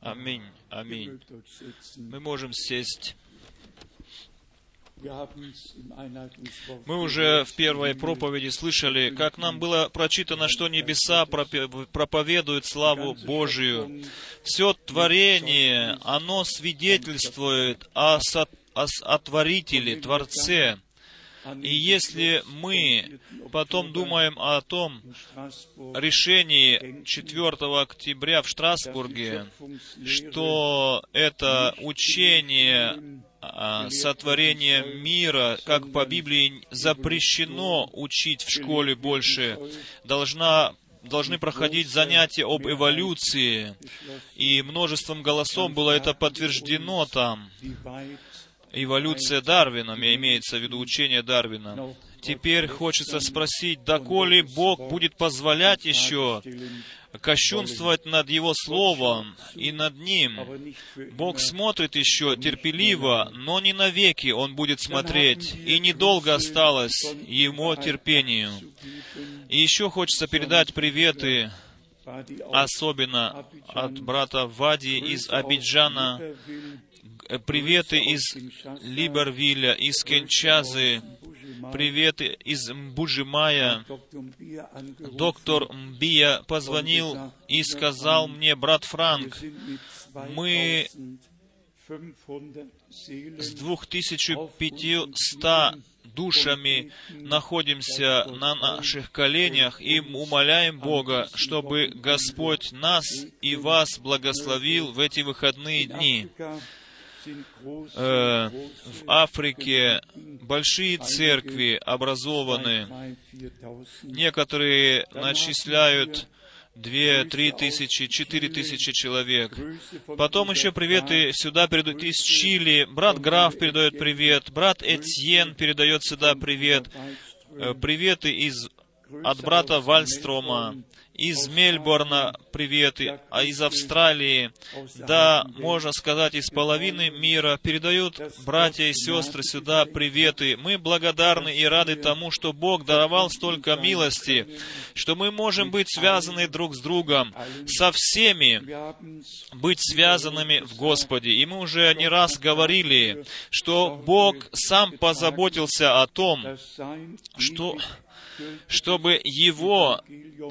Аминь. Аминь. Мы можем сесть. Мы уже в первой проповеди слышали, как нам было прочитано, что небеса проповедуют славу Божию. Все творение, оно свидетельствует о, о, о Творителе, Творце. И если мы потом думаем о том решении 4 октября в Страсбурге, что это учение сотворения мира, как по Библии запрещено учить в школе больше, должна должны проходить занятия об эволюции, и множеством голосов было это подтверждено там эволюция Дарвина, имеется в виду учение Дарвина. Теперь хочется спросить, доколе Бог будет позволять еще кощунствовать над Его Словом и над Ним. Бог смотрит еще терпеливо, но не навеки Он будет смотреть, и недолго осталось Ему терпению. И еще хочется передать приветы особенно от брата Вади из Абиджана, приветы из Либервилля, из Кенчазы, приветы из Мбужимая. Доктор Мбия позвонил и сказал мне, брат Франк, мы с 2500 душами находимся на наших коленях и умоляем Бога, чтобы Господь нас и вас благословил в эти выходные дни э, в Африке большие церкви образованы. Некоторые начисляют две, три тысячи, четыре тысячи человек. Потом еще приветы сюда передают из Чили. Брат Граф передает привет, брат Этьен передает сюда привет. Э, приветы из, от брата Вальстрома из Мельбурна приветы, а из Австралии, да, можно сказать, из половины мира передают братья и сестры сюда приветы. Мы благодарны и рады тому, что Бог даровал столько милости, что мы можем быть связаны друг с другом, со всеми, быть связанными в Господе. И мы уже не раз говорили, что Бог сам позаботился о том, что чтобы его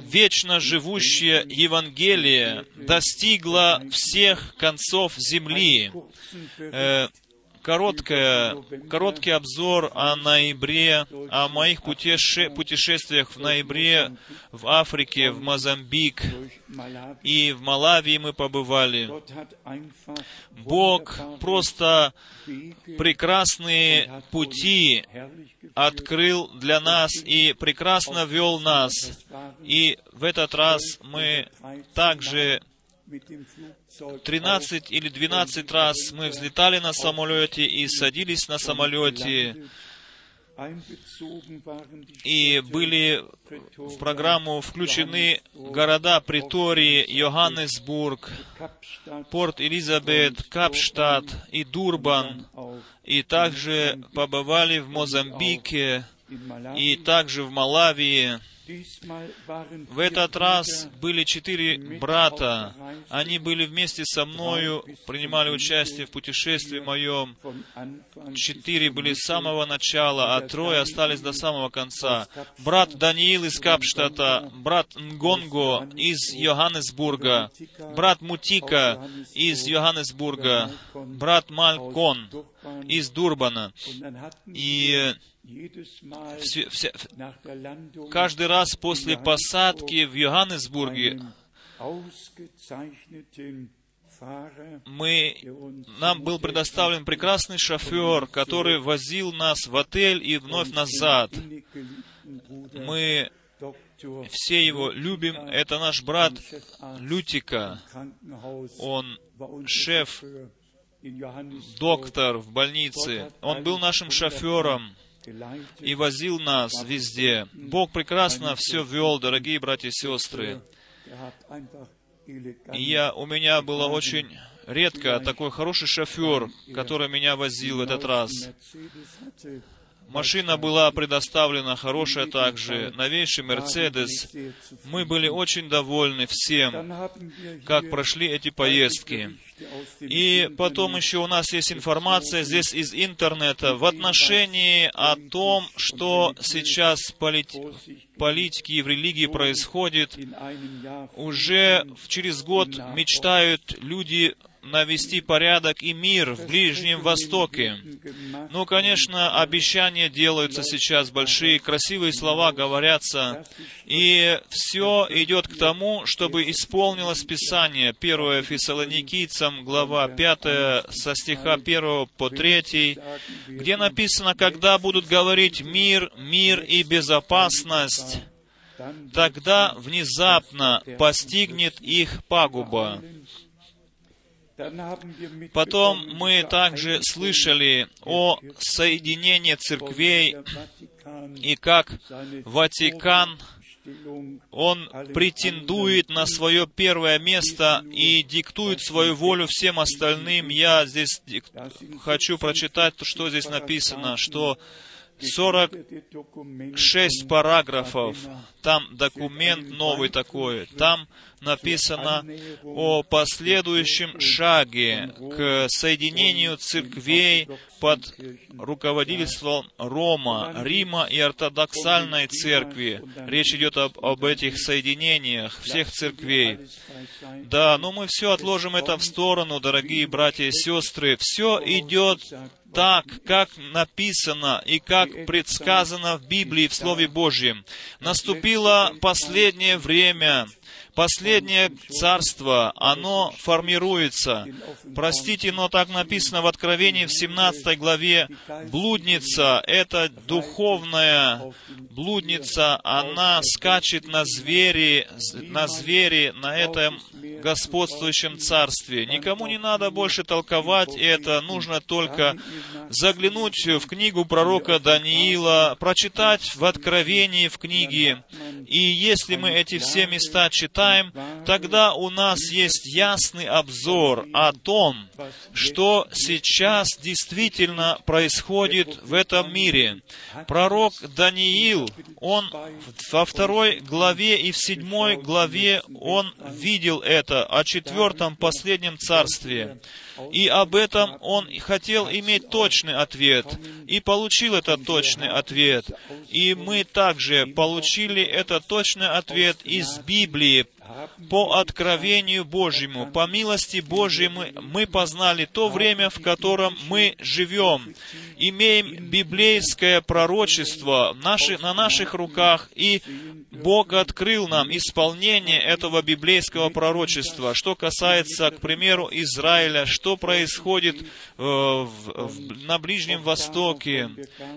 вечно живущее Евангелие достигло всех концов земли. Короткое, короткий обзор о ноябре, о моих путеше, путешествиях в ноябре в Африке, в Мозамбик и в Малавии мы побывали. Бог просто прекрасные пути открыл для нас и прекрасно вел нас. И в этот раз мы также 13 или 12 раз мы взлетали на самолете и садились на самолете, и были в программу включены города Притории, Йоханнесбург, Порт Элизабет, Капштадт и Дурбан, и также побывали в Мозамбике, и также в Малавии, в этот раз были четыре брата. Они были вместе со мною, принимали участие в путешествии моем. Четыре были с самого начала, а трое остались до самого конца. Брат Даниил из Капштата, брат Нгонго из Йоханнесбурга, брат Мутика из Йоханнесбурга, брат Малькон из Дурбана. И все, все, каждый раз после посадки в Йоханнесбурге мы, нам был предоставлен прекрасный шофер, который возил нас в отель и вновь назад. Мы все его любим. Это наш брат Лютика. Он шеф, доктор в больнице. Он был нашим шофером и возил нас везде. Бог прекрасно все вел, дорогие братья и сестры. Я, у меня было очень редко такой хороший шофер, который меня возил в этот раз. Машина была предоставлена хорошая также, новейший Мерседес. Мы были очень довольны всем, как прошли эти поездки. И потом еще у нас есть информация здесь из интернета в отношении о том, что сейчас полит... политики и в религии происходит. Уже через год мечтают люди навести порядок и мир в Ближнем Востоке. Ну, конечно, обещания делаются сейчас, большие красивые слова говорятся, и все идет к тому, чтобы исполнилось Писание. 1 Фессалоникийцам, глава 5, со стиха 1 по 3, где написано, когда будут говорить мир, мир и безопасность, тогда внезапно постигнет их пагуба. Потом мы также слышали о соединении церквей и как Ватикан он претендует на свое первое место и диктует свою волю всем остальным. Я здесь хочу прочитать, что здесь написано, что 46 параграфов, там документ новый такой, там написано о последующем шаге к соединению церквей под руководительством Рома, Рима и ортодоксальной церкви. Речь идет об, об этих соединениях всех церквей. Да, но мы все отложим это в сторону, дорогие братья и сестры. Все идет так, как написано и как предсказано в Библии, в Слове Божьем. Наступило последнее время, Последнее царство, оно формируется. Простите, но так написано в Откровении в 17 главе. Блудница — это духовная блудница, она скачет на звери, на звери, на этом господствующем царстве. Никому не надо больше толковать это, нужно только заглянуть в книгу пророка Даниила, прочитать в Откровении в книге. И если мы эти все места читаем, тогда у нас есть ясный обзор о том, что сейчас действительно происходит в этом мире. Пророк Даниил, он во второй главе и в седьмой главе, он видел это, о четвертом последнем царстве. И об этом он хотел иметь точный ответ, и получил этот точный ответ. И мы также получили этот точный ответ из Библии, по откровению Божьему, по милости Божьей мы, мы познали то время, в котором мы живем. Имеем библейское пророчество наши, на наших руках, и Бог открыл нам исполнение этого библейского пророчества. Что касается, к примеру, Израиля, что происходит э, в, в, на Ближнем Востоке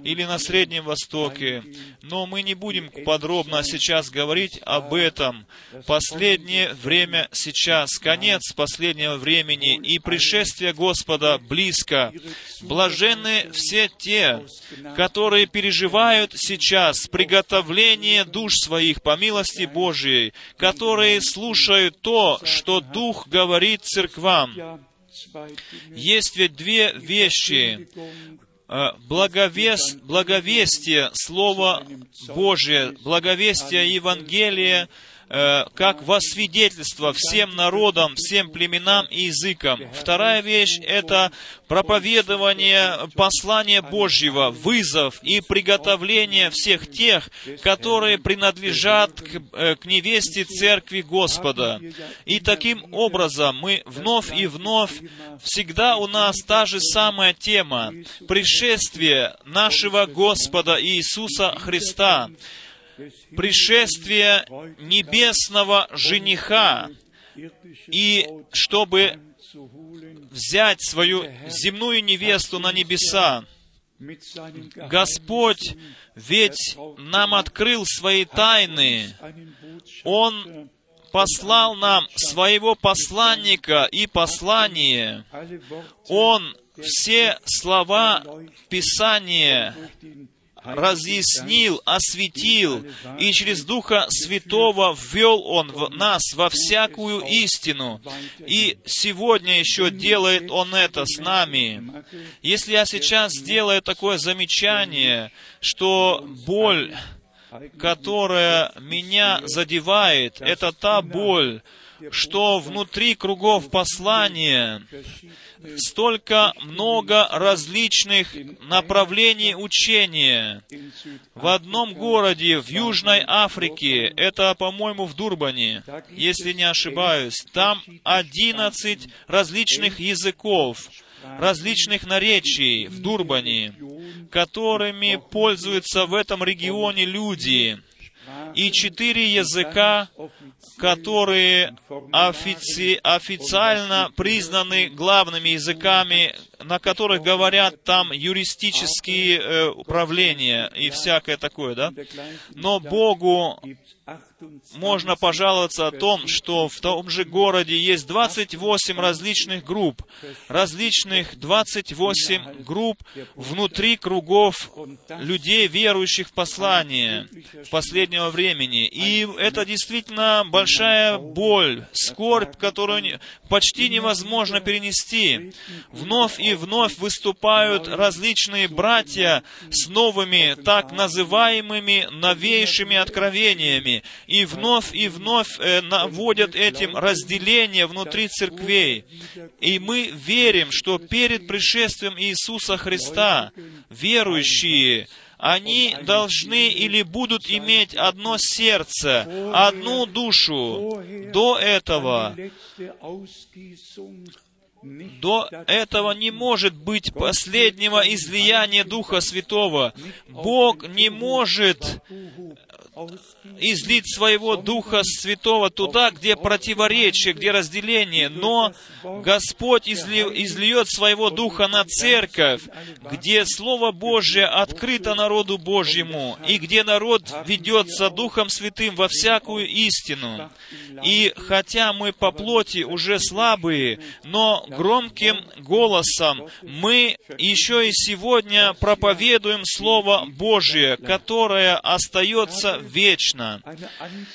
или на Среднем Востоке. Но мы не будем подробно сейчас говорить об этом. Последний последнее время сейчас, конец последнего времени, и пришествие Господа близко. Блаженны все те, которые переживают сейчас приготовление душ своих по милости Божией, которые слушают то, что Дух говорит церквам. Есть ведь две вещи э, благовес, благовестие Слова Божие, благовестие Евангелия, как во свидетельство всем народам, всем племенам и языкам. Вторая вещь — это проповедование послания Божьего, вызов и приготовление всех тех, которые принадлежат к, э, к невесте Церкви Господа. И таким образом мы вновь и вновь, всегда у нас та же самая тема — пришествие нашего Господа Иисуса Христа пришествие небесного жениха, и чтобы взять свою земную невесту на небеса. Господь ведь нам открыл свои тайны. Он послал нам своего посланника и послание. Он все слова Писания разъяснил, осветил, и через Духа Святого ввел Он в нас во всякую истину. И сегодня еще делает Он это с нами. Если я сейчас сделаю такое замечание, что боль, которая меня задевает, это та боль, что внутри кругов послания столько много различных направлений учения. В одном городе в Южной Африке, это, по-моему, в Дурбане, если не ошибаюсь, там одиннадцать различных языков, различных наречий в Дурбане, которыми пользуются в этом регионе люди и четыре языка, которые офици- официально признаны главными языками, на которых говорят там юристические э, управления и всякое такое, да? Но Богу можно пожаловаться о том, что в том же городе есть 28 различных групп, различных 28 групп внутри кругов людей, верующих в послание последнего времени. И это действительно большая боль, скорбь, которую почти невозможно перенести. Вновь и вновь выступают различные братья с новыми, так называемыми новейшими откровениями, вновь и вновь э, наводят этим разделение внутри церквей. И мы верим, что перед пришествием Иисуса Христа верующие, они должны или будут иметь одно сердце, одну душу. До этого до этого не может быть последнего излияния Духа Святого. Бог не может излить своего Духа Святого туда, где противоречие, где разделение, но Господь изли, излиет своего Духа на церковь, где Слово Божье открыто народу Божьему, и где народ ведется Духом Святым во всякую истину. И хотя мы по плоти уже слабые, но громким голосом мы еще и сегодня проповедуем Слово Божье, которое остается вечно.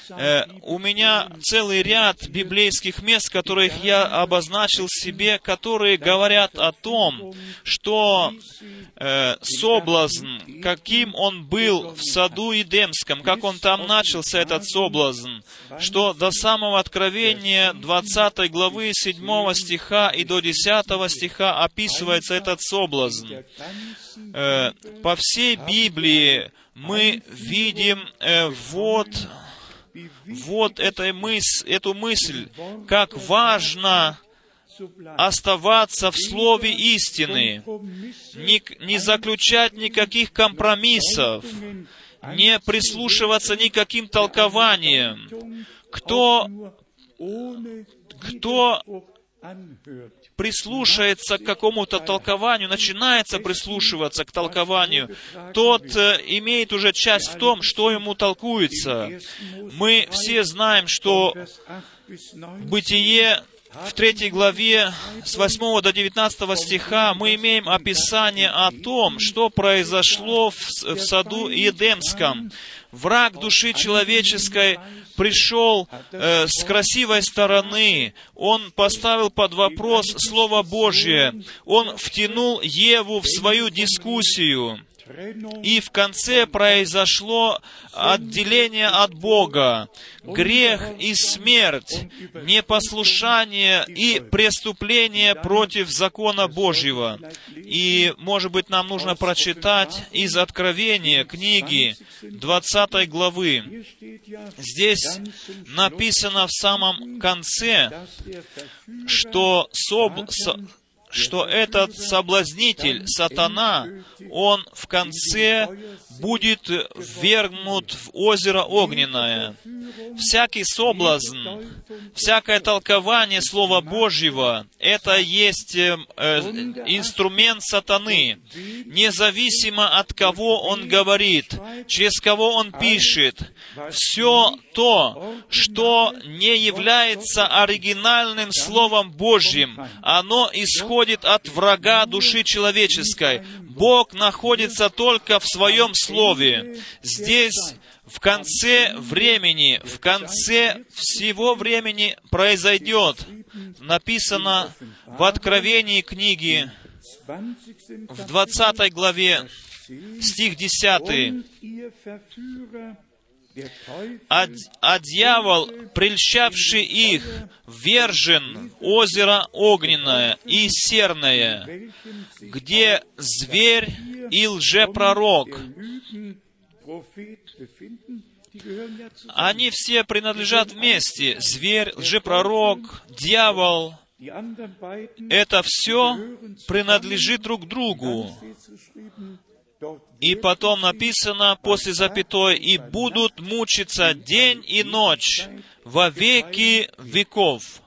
Э, у меня целый ряд библейских мест, которых я обозначил себе, которые говорят о том, что э, соблазн, каким он был в саду Едемском, как он там начался, этот соблазн, что до самого откровения 20 главы 7 стиха и до 10 стиха описывается этот соблазн. Э, по всей Библии мы видим э, вот, вот этой мыс, эту мысль, как важно оставаться в слове истины, не, не заключать никаких компромиссов, не прислушиваться никаким толкованиям. Кто, кто прислушается к какому-то толкованию, начинается прислушиваться к толкованию, тот э, имеет уже часть в том, что ему толкуется. Мы все знаем, что Бытие в третьей главе с 8 до 19 стиха мы имеем описание о том, что произошло в, саду Едемском. Враг души человеческой пришел э, с красивой стороны, он поставил под вопрос Слово Божье, он втянул Еву в свою дискуссию. И в конце произошло отделение от Бога, грех и смерть, непослушание и преступление против закона Божьего. И, может быть, нам нужно прочитать из Откровения книги 20 главы. Здесь написано в самом конце, что соб, что этот соблазнитель, сатана, он в конце будет ввергнут в озеро огненное. всякий соблазн, всякое толкование Слова Божьего, это есть э, э, инструмент сатаны. Независимо от кого он говорит, через кого он пишет, все то, что не является оригинальным Словом Божьим, оно исходит от врага души человеческой. Бог находится только в Своем Слове. Здесь в конце времени, в конце всего времени произойдет, написано в Откровении книги, в 20 главе, стих 10. А, дьявол, прельщавший их, вержен озеро огненное и серное, где зверь и лжепророк, они все принадлежат вместе. Зверь, лжепророк, дьявол. Это все принадлежит друг другу. И потом написано после запятой, «И будут мучиться день и ночь во веки веков».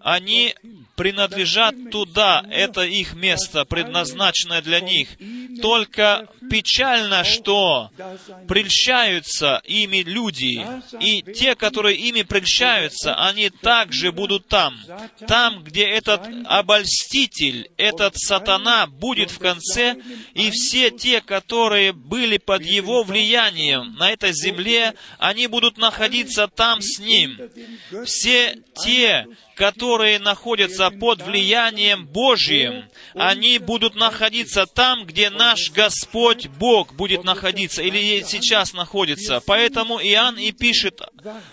Они принадлежат туда, это их место, предназначенное для них. Только печально, что прельщаются ими люди, и те, которые ими прельщаются, они также будут там. Там, где этот обольститель, этот сатана будет в конце, и все те, которые были под его влиянием на этой земле, они будут находиться там с ним. Все те, которые находятся под влиянием Божьим, они будут находиться там, где наш Господь Бог будет находиться, или сейчас находится. Поэтому Иоанн и пишет,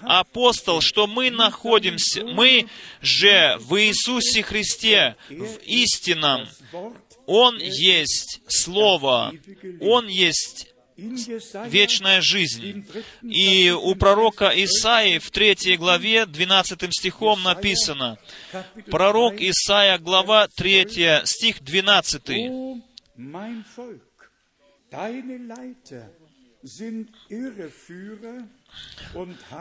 апостол, что мы находимся, мы же в Иисусе Христе, в истинном. Он есть Слово, Он есть вечная жизнь. И у пророка Исаи в третьей главе, 12 стихом написано, пророк Исаия, глава 3, стих 12.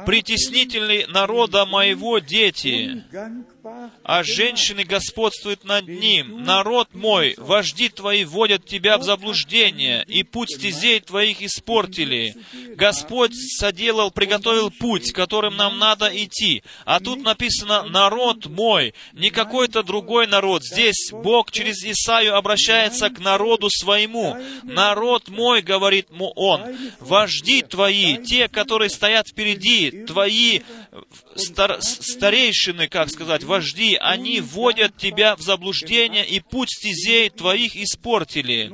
Притеснительный народа моего дети, а женщины господствуют над ним. Народ мой, вожди твои вводят тебя в заблуждение, и путь стезей твоих испортили. Господь соделал, приготовил путь, которым нам надо идти. А тут написано «народ мой», не какой-то другой народ. Здесь Бог через Исаию обращается к народу своему. «Народ мой», говорит Он, «вожди твои, те, которые стоят впереди, твои стар, старейшины, как сказать, вожди, они вводят тебя в заблуждение, и путь стезей твоих испортили.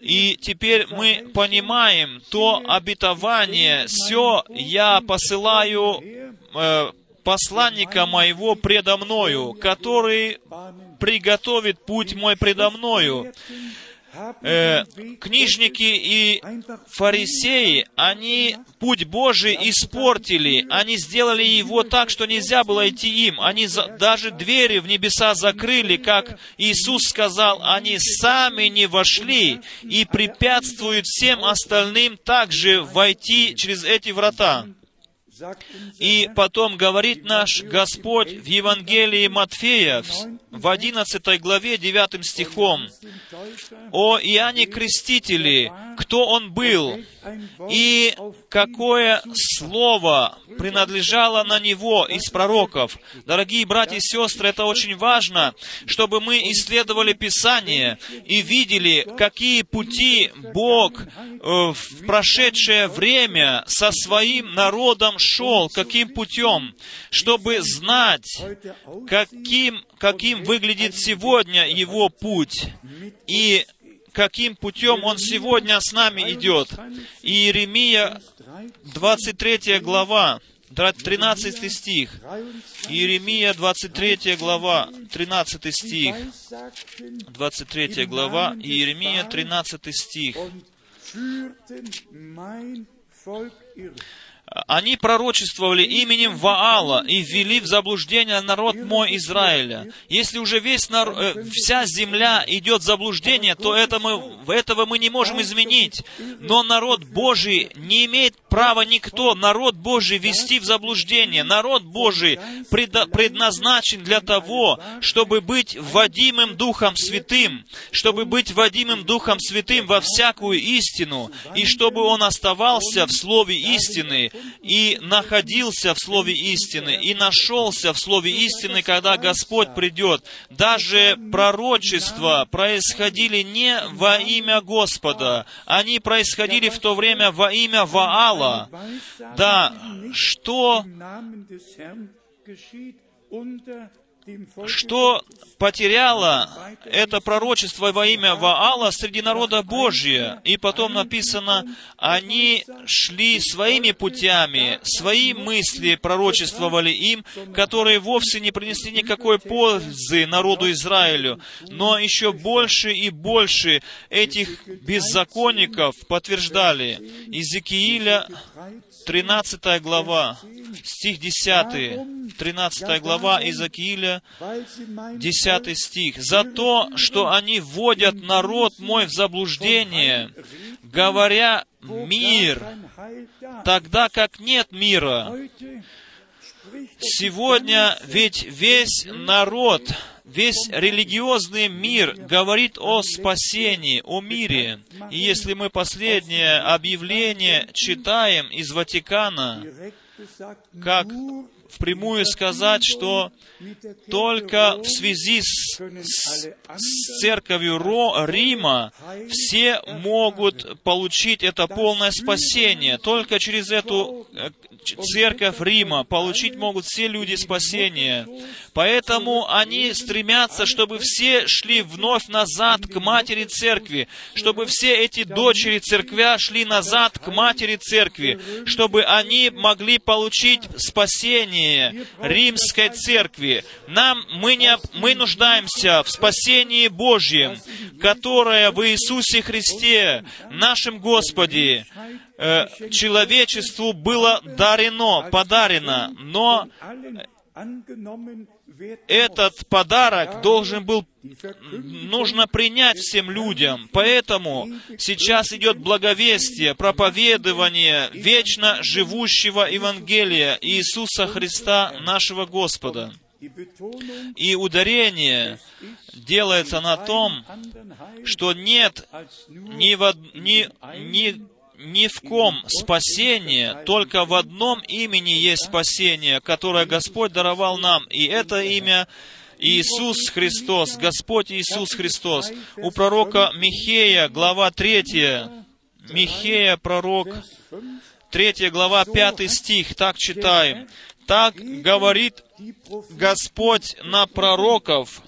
И теперь мы понимаем то обетование, все я посылаю э, посланника моего предо мною, который приготовит путь мой предо мною э, книжники и фарисеи, они путь Божий испортили, они сделали его так, что нельзя было идти им. Они за, даже двери в небеса закрыли, как Иисус сказал, они сами не вошли и препятствуют всем остальным также войти через эти врата. И потом говорит наш Господь в Евангелии Матфея в 11 главе 9 стихом о Иоанне Крестителе, кто он был, и какое слово принадлежало на него из пророков. Дорогие братья и сестры, это очень важно, чтобы мы исследовали Писание и видели, какие пути Бог э, в прошедшее время со своим народом шел, каким путем, чтобы знать, каким, каким выглядит сегодня его путь. И каким путем Он сегодня с нами идет. Иеремия, 23 глава, 13 стих. Иеремия, 23 глава, 13 стих. 23 глава, Иеремия, 13 стих. Они пророчествовали именем Ваала и ввели в заблуждение народ мой Израиля. Если уже весь нар... Э, вся земля идет в заблуждение, то это мы... этого мы не можем изменить. Но народ Божий не имеет права никто, народ Божий, вести в заблуждение. Народ Божий предназначен для того, чтобы быть водимым Духом Святым, чтобы быть водимым Духом Святым во всякую истину, и чтобы он оставался в Слове истины, и находился в Слове истины, и нашелся в Слове истины, когда Господь придет. Даже пророчества происходили не во имя Господа, они происходили в то время во имя Ваала. Да, что что потеряло это пророчество во имя Ваала среди народа Божия. И потом написано, они шли своими путями, свои мысли пророчествовали им, которые вовсе не принесли никакой пользы народу Израилю. Но еще больше и больше этих беззаконников подтверждали. Иезекииля 13 глава, стих 10, 13 глава Иезекииля, 10 стих. «За то, что они вводят народ мой в заблуждение, говоря мир, тогда как нет мира». Сегодня ведь весь народ весь религиозный мир говорит о спасении, о мире. И если мы последнее объявление читаем из Ватикана, как впрямую сказать, что только в связи с, с, церковью Ро, Рима все могут получить это полное спасение. Только через эту э, церковь Рима получить могут все люди спасения. Поэтому они стремятся, чтобы все шли вновь назад к матери церкви, чтобы все эти дочери церквя шли назад к матери церкви, чтобы они могли получить спасение римской церкви. Нам, мы, не, мы нуждаемся в спасении Божьем, которое в Иисусе Христе, нашем Господе, э, человечеству было дарено, подарено, но этот подарок должен был, нужно принять всем людям. Поэтому сейчас идет благовестие, проповедование вечно живущего Евангелия Иисуса Христа, нашего Господа. И ударение делается на том, что нет ни, в, ни, ни ни в ком спасение, только в одном имени есть спасение, которое Господь даровал нам, и это имя Иисус Христос, Господь Иисус Христос. У пророка Михея, глава 3, Михея, пророк, 3 глава, 5 стих, так читаем. Так говорит Господь на пророков,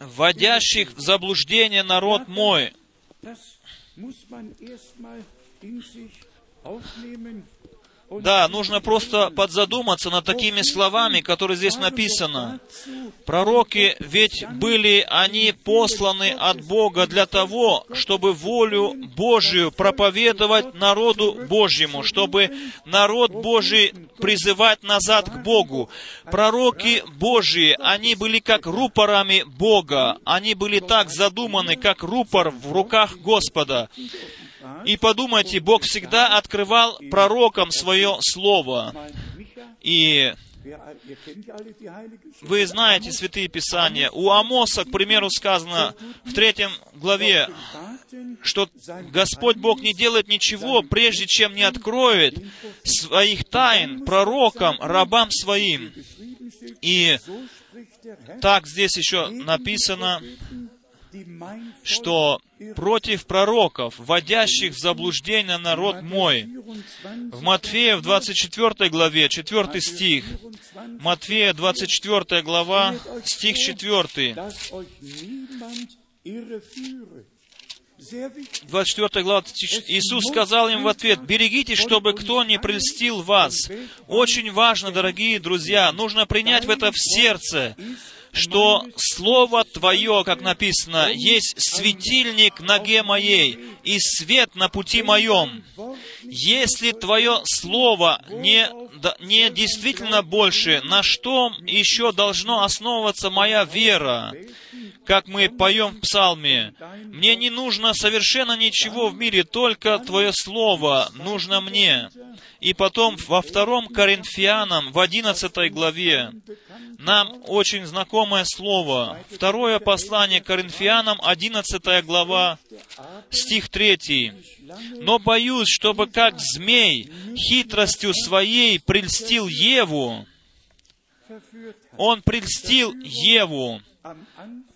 вводящих в заблуждение народ мой, да, нужно просто подзадуматься над такими словами, которые здесь написано. Пророки ведь были, они посланы от Бога для того, чтобы волю Божию проповедовать народу Божьему, чтобы народ Божий призывать назад к Богу. Пророки Божьи, они были как рупорами Бога, они были так задуманы, как рупор в руках Господа. И подумайте, Бог всегда открывал пророкам свое слово. И вы знаете Святые Писания. У Амоса, к примеру, сказано в третьем главе, что Господь Бог не делает ничего, прежде чем не откроет своих тайн пророкам, рабам своим. И так здесь еще написано, что против пророков, вводящих в заблуждение народ мой. В Матфея в 24 главе, 4 стих, Матфея 24 глава, стих 4. 24 глава, Иисус сказал им в ответ, «Берегитесь, чтобы кто не прельстил вас». Очень важно, дорогие друзья, нужно принять в это в сердце, что Слово Твое, как написано, есть светильник ноге моей и свет на пути моем. Если Твое Слово не, не действительно больше, на что еще должно основываться моя вера? как мы поем в псалме, «Мне не нужно совершенно ничего в мире, только Твое Слово нужно мне». И потом во втором Коринфянам, в одиннадцатой главе, нам очень знакомое слово. Второе послание Коринфянам, одиннадцатая глава, стих третий. «Но боюсь, чтобы как змей хитростью своей прельстил Еву, он прельстил Еву,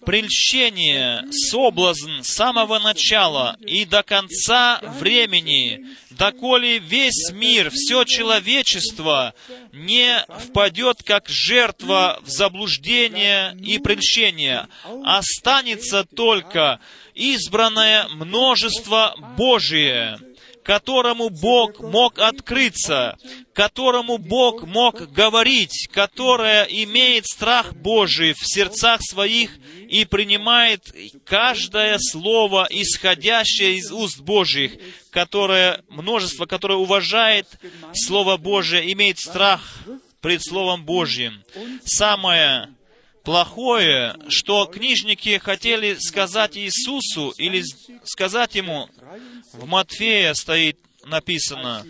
прельщение, соблазн с самого начала и до конца времени, доколе весь мир, все человечество не впадет как жертва в заблуждение и прельщение, останется только избранное множество Божие, которому Бог мог открыться, которому Бог мог говорить, которое имеет страх Божий в сердцах своих и принимает каждое слово, исходящее из уст Божьих, которое, множество, которое уважает Слово Божие, имеет страх пред Словом Божьим. Самое плохое, что книжники хотели сказать Иисусу или сказать Ему, в Матфея стоит написано,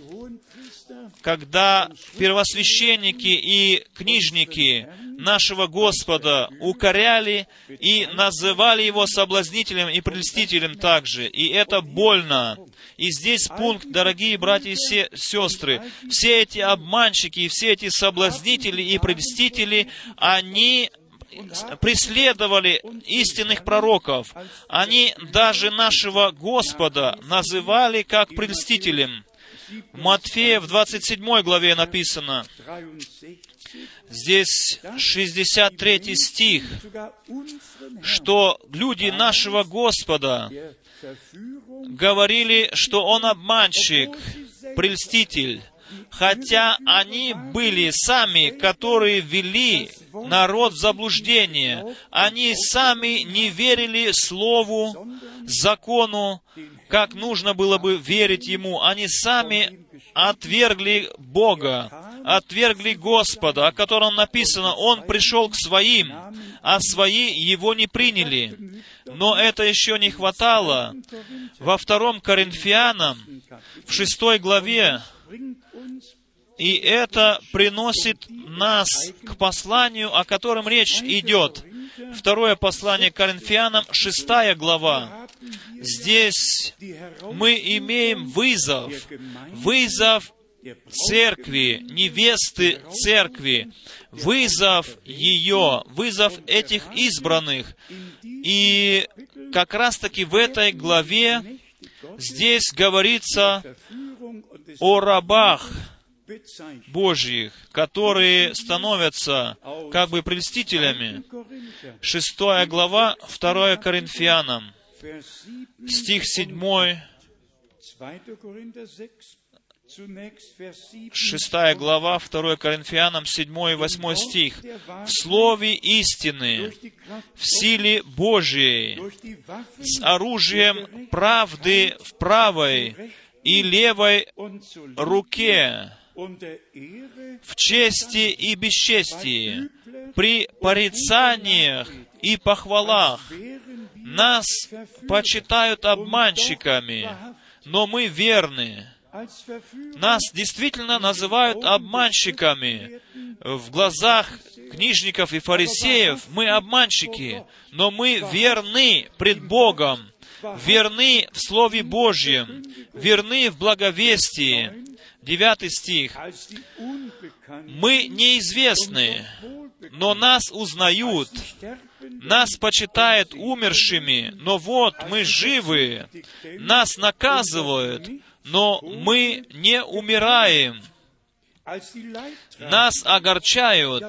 когда первосвященники и книжники нашего Господа укоряли и называли его соблазнителем и прелестителем также. И это больно. И здесь пункт, дорогие братья и сестры, все эти обманщики и все эти соблазнители и прелестители, они преследовали истинных пророков. Они даже нашего Господа называли как прельстителем. В Матфея в 27 главе написано, здесь 63 стих, что люди нашего Господа говорили, что Он обманщик, прельститель, хотя они были сами, которые вели народ в заблуждение. Они сами не верили Слову, закону, как нужно было бы верить Ему. Они сами отвергли Бога, отвергли Господа, о котором написано, Он пришел к своим, а свои Его не приняли. Но это еще не хватало. Во втором Коринфянам, в шестой главе, и это приносит нас к посланию, о котором речь идет. Второе послание Коринфянам, шестая глава. Здесь мы имеем вызов. Вызов церкви, невесты церкви, вызов ее, вызов этих избранных. И как раз-таки в этой главе здесь говорится о рабах, Божьих, которые становятся как бы прельстителями. Шестая глава, второе Коринфянам, стих седьмой, Шестая глава, 2 Коринфянам, 7 и 8 стих. «В слове истины, в силе Божией, с оружием правды в правой и левой руке, в чести и бесчестии, при порицаниях и похвалах. Нас почитают обманщиками, но мы верны. Нас действительно называют обманщиками. В глазах книжников и фарисеев мы обманщики, но мы верны пред Богом, верны в Слове Божьем, верны в благовестии, Девятый стих. «Мы неизвестны, но нас узнают, нас почитают умершими, но вот мы живы, нас наказывают, но мы не умираем, нас огорчают.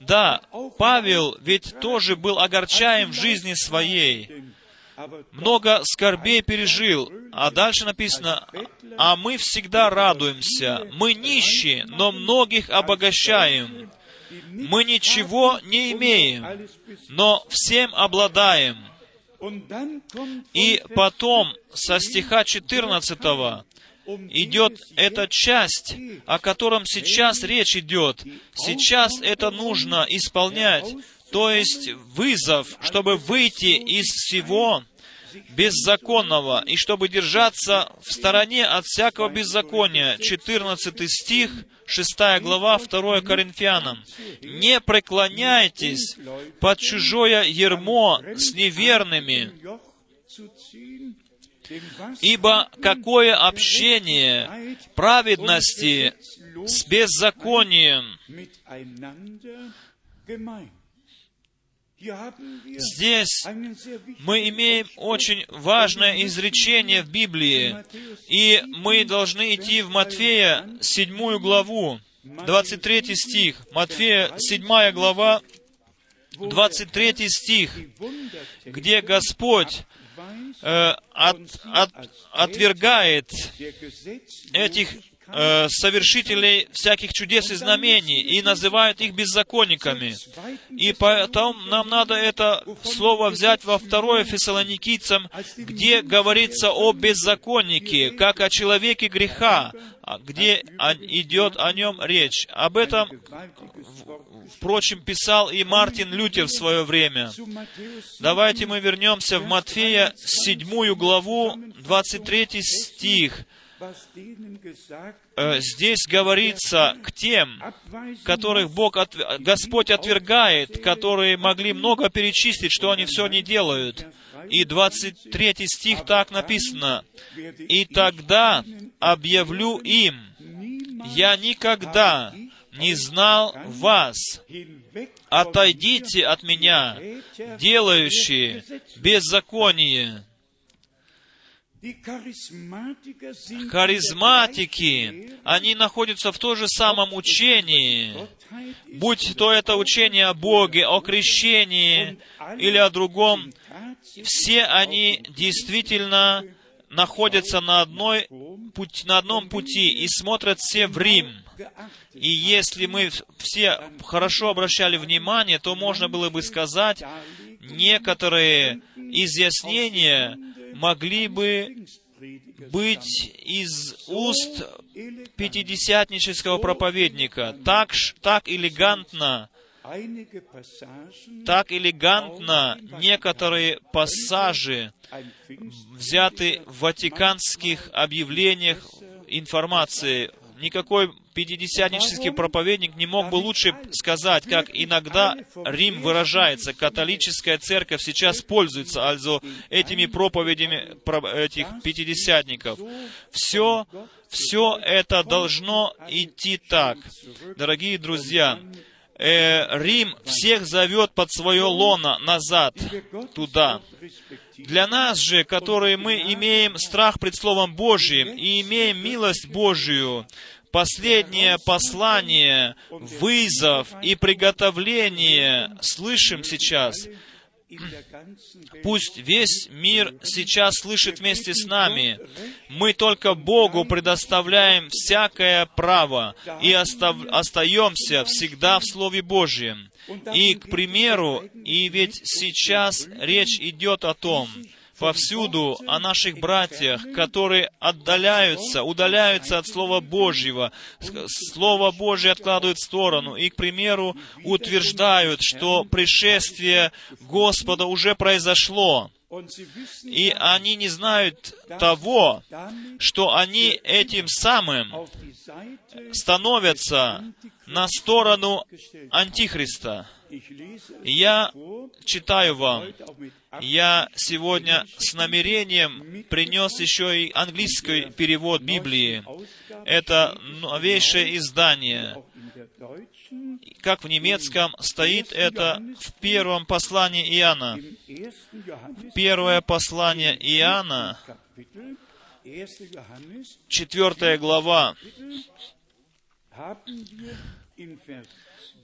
Да, Павел ведь тоже был огорчаем в жизни своей много скорбей пережил. А дальше написано, а мы всегда радуемся. Мы нищие, но многих обогащаем. Мы ничего не имеем, но всем обладаем. И потом, со стиха 14 идет эта часть, о котором сейчас речь идет. Сейчас это нужно исполнять, то есть вызов, чтобы выйти из всего беззаконного, и чтобы держаться в стороне от всякого беззакония. 14 стих, 6 глава, 2 Коринфянам. «Не преклоняйтесь под чужое ермо с неверными, Ибо какое общение праведности с беззаконием? Здесь мы имеем очень важное изречение в Библии, и мы должны идти в Матфея, седьмую главу, 23 стих. Матфея, седьмая глава, 23 стих, где Господь э, от, от, отвергает этих э, совершителей всяких чудес и знамений и называют их беззаконниками. И поэтому нам надо это слово взять во второе Фессалоникийцам, где говорится о беззаконнике, как о человеке греха, а где идет о нем речь. Об этом, впрочем, писал и Мартин Лютер в свое время. Давайте мы вернемся в Матфея, седьмую главу, 23 стих. Э, здесь говорится к тем, которых Бог, от... Господь отвергает, которые могли много перечислить, что они все не делают. И 23 стих так написано. «И тогда объявлю им, я никогда не знал вас. Отойдите от меня, делающие беззаконие». Харизматики, они находятся в том же самом учении, будь то это учение о Боге, о крещении или о другом, все они действительно находятся на, одной, на одном пути и смотрят все в Рим. И если мы все хорошо обращали внимание, то можно было бы сказать, некоторые изъяснения могли бы быть из уст пятидесятнического проповедника. Так, так элегантно, так элегантно некоторые пассажи взяты в ватиканских объявлениях информации. Никакой пятидесятнический проповедник не мог бы лучше сказать, как иногда Рим выражается. Католическая церковь сейчас пользуется also этими проповедями этих пятидесятников. Все, все это должно идти так. Дорогие друзья, э, Рим всех зовет под свое лоно назад, туда. Для нас же, которые мы имеем страх пред Словом Божьим и имеем милость Божию, последнее послание, вызов и приготовление слышим сейчас. Пусть весь мир сейчас слышит вместе с нами. Мы только Богу предоставляем всякое право и остав, остаемся всегда в Слове Божьем. И, к примеру, и ведь сейчас речь идет о том, повсюду о наших братьях, которые отдаляются, удаляются от Слова Божьего, Слово Божье откладывают в сторону и, к примеру, утверждают, что пришествие Господа уже произошло. И они не знают того, что они этим самым становятся на сторону Антихриста. Я читаю вам. Я сегодня с намерением принес еще и английский перевод Библии. Это новейшее издание. Как в немецком стоит это в первом послании Иоанна. Первое послание Иоанна, четвертая глава,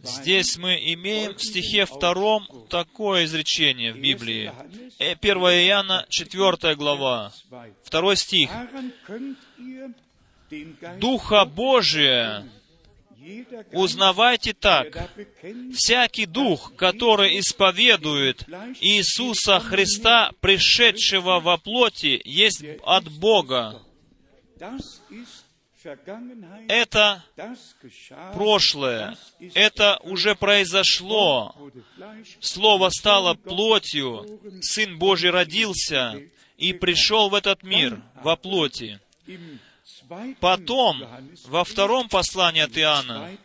Здесь мы имеем в стихе втором такое изречение в Библии. 1 э, Иоанна, 4 глава, 2 стих. «Духа Божия Узнавайте так, всякий дух, который исповедует Иисуса Христа, пришедшего во плоти, есть от Бога. Это прошлое, это уже произошло. Слово стало плотью, Сын Божий родился и пришел в этот мир во плоти. Потом, во втором послании от Иоанна,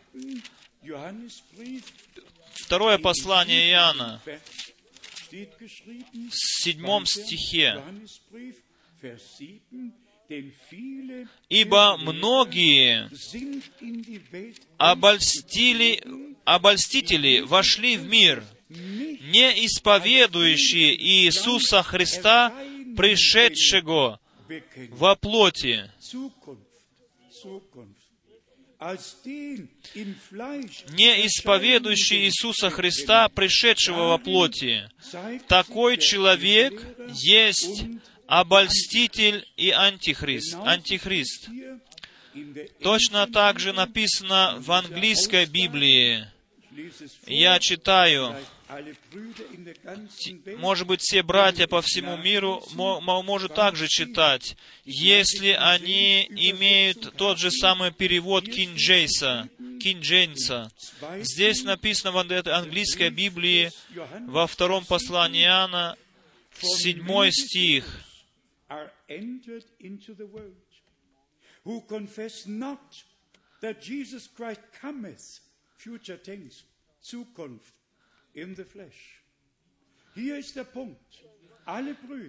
второе послание Иоанна, в седьмом стихе, Ибо многие обольстили, обольстители вошли в мир, не исповедующие Иисуса Христа, пришедшего во плоти, не исповедующий Иисуса Христа, пришедшего во плоти. Такой человек есть обольститель и антихрист. антихрист. Точно так же написано в английской Библии. Я читаю может быть, все братья по всему миру могут также читать, если они имеют тот же самый перевод Кинджейса, Кинджейнса. Здесь написано в английской Библии, во втором послании Иоанна, седьмой стих. entered into the world, who confess not that Jesus Christ cometh, future tense, Zukunft, in the flesh. Here is the point.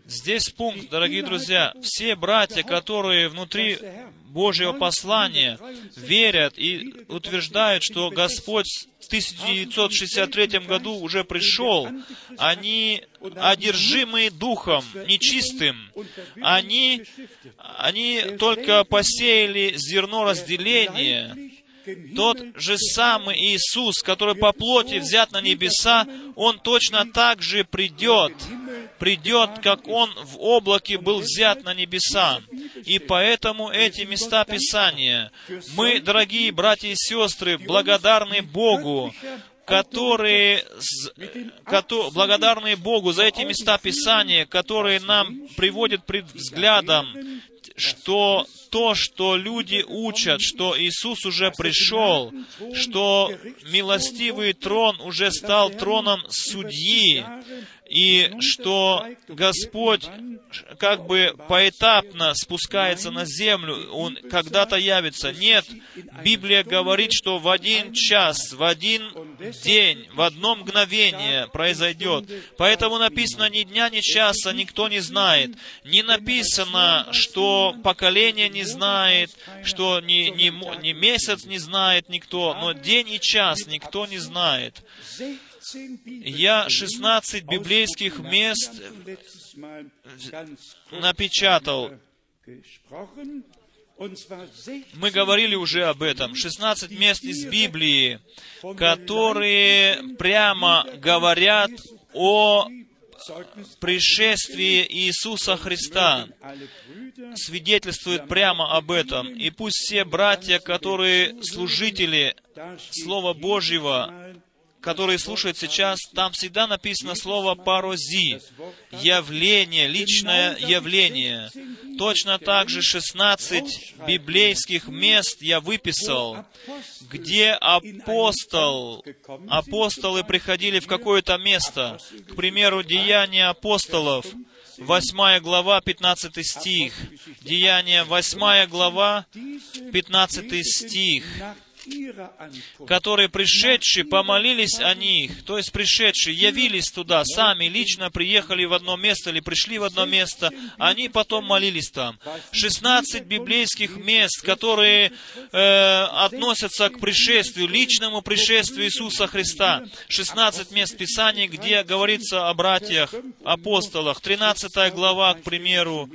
Здесь пункт, дорогие друзья. Все братья, которые внутри Божьего послания верят и утверждают, что Господь в 1963 году уже пришел, они одержимые духом, нечистым. Они, они только посеяли зерно разделения, тот же самый Иисус, который по плоти взят на небеса, Он точно так же придет, придет, как Он в облаке был взят на небеса. И поэтому эти места Писания, мы, дорогие братья и сестры, благодарны Богу, которые, которые благодарны Богу за эти места Писания, которые нам приводят пред взглядом что то, что люди учат, что Иисус уже пришел, что милостивый трон уже стал троном судьи, и что Господь как бы поэтапно спускается на землю, Он когда-то явится. Нет, Библия говорит, что в один час, в один день, в одно мгновение произойдет. Поэтому написано ни дня, ни часа никто не знает. Не написано, что поколение не знает, что ни, ни, ни месяц не знает никто, но день и час никто не знает. Я 16 библейских мест напечатал. Мы говорили уже об этом. 16 мест из Библии, которые прямо говорят о пришествии Иисуса Христа свидетельствует прямо об этом. И пусть все братья, которые служители Слова Божьего, которые слушают сейчас, там всегда написано слово «парози», явление, личное явление. Точно так же 16 библейских мест я выписал, где апостол, апостолы приходили в какое-то место. К примеру, Деяния апостолов, 8 глава, 15 стих. Деяния, 8 глава, 15 стих которые пришедшие помолились о них, то есть пришедшие явились туда, сами лично приехали в одно место или пришли в одно место, они потом молились там. 16 библейских мест, которые э, относятся к пришествию, личному пришествию Иисуса Христа. 16 мест Писания, где говорится о братьях, апостолах. 13 глава, к примеру,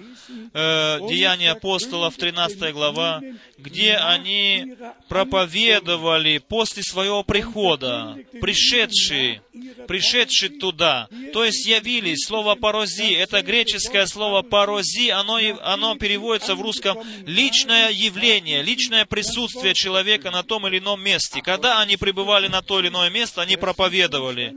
э, Деяния апостолов, 13 глава, где они проповедовали после своего прихода, пришедшие, пришедшие туда. То есть явились. Слово «парози» — это греческое слово «парози», оно, оно переводится в русском «личное явление», личное присутствие человека на том или ином месте. Когда они пребывали на то или иное место, они проповедовали.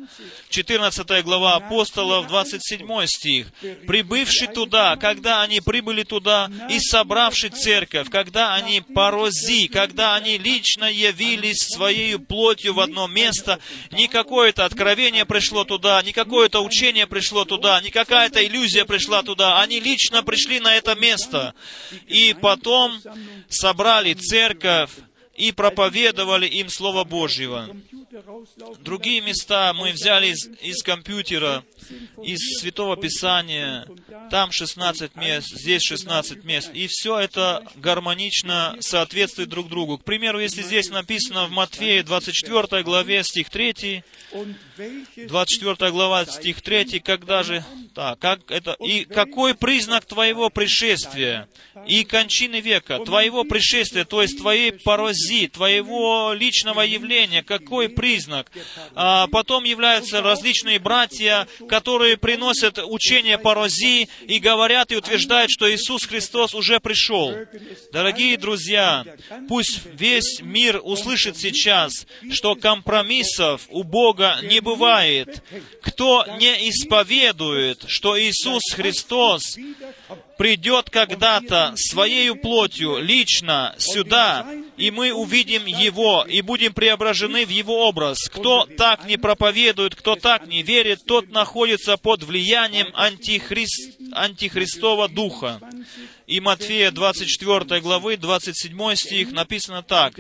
14 глава апостолов, 27 стих. «Прибывший туда, когда они прибыли туда, и собравший церковь, когда они парози, когда они лично явились своей плотью в одно место, не какое-то откровение пришло туда, не какое-то учение пришло туда, не какая-то иллюзия пришла туда. Они лично пришли на это место. И потом собрали церковь и проповедовали им Слово Божьего. Другие места мы взяли из, из компьютера, из Святого Писания. Там 16 мест, здесь 16 мест. И все это гармонично соответствует друг другу. К примеру, если здесь написано в Матфея 24 главе, стих 3, 24 глава, стих 3, когда же, так, как это, и какой признак твоего пришествия и кончины века, твоего пришествия, то есть твоей порози, твоего личного явления, какой признак? А потом являются различные братья, которые приносят учение порози и говорят и утверждают, что Иисус Христос уже пришел. Дорогие друзья, пусть весь мир услышит сейчас, что компромиссов у Бога не бывает. Кто не исповедует, что Иисус Христос придет когда-то своей плотью лично сюда, и мы увидим Его, и будем преображены в Его образ. Кто так не проповедует, кто так не верит, тот находится под влиянием антихрист, антихристова духа. И Матфея 24 главы, 27 стих написано так.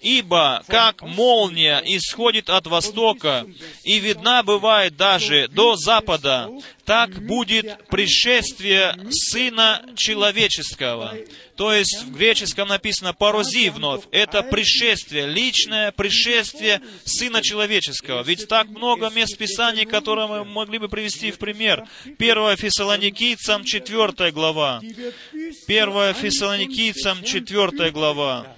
«Ибо, как молния исходит от востока, и видна бывает даже до запада, так будет пришествие Сына Человеческого». То есть в греческом написано «парози» вновь. Это пришествие, личное пришествие Сына Человеческого. Ведь так много мест Писаний, которые мы могли бы привести в пример. 1 Фессалоникийцам 4 глава. 1 Фессалоникийцам 4 глава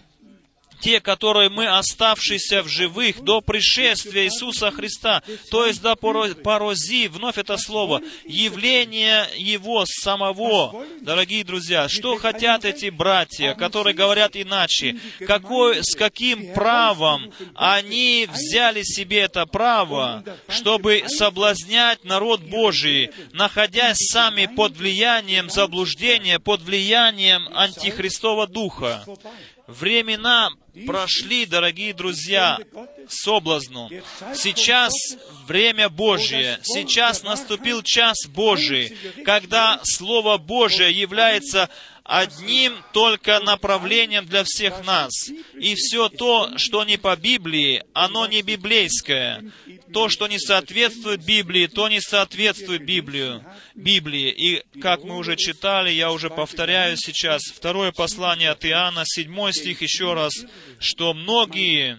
те, которые мы, оставшиеся в живых до пришествия Иисуса Христа, то есть до порози, вновь это слово, явление Его самого. Дорогие друзья, что хотят эти братья, которые говорят иначе? Какой, с каким правом они взяли себе это право, чтобы соблазнять народ Божий, находясь сами под влиянием заблуждения, под влиянием антихристова духа? Времена прошли, дорогие друзья, соблазну. Сейчас время Божье, сейчас наступил час Божий, когда Слово Божие является одним только направлением для всех нас. И все то, что не по Библии, оно не библейское. То, что не соответствует Библии, то не соответствует Библию, Библии. И, как мы уже читали, я уже повторяю сейчас, второе послание от Иоанна, седьмой стих еще раз, что многие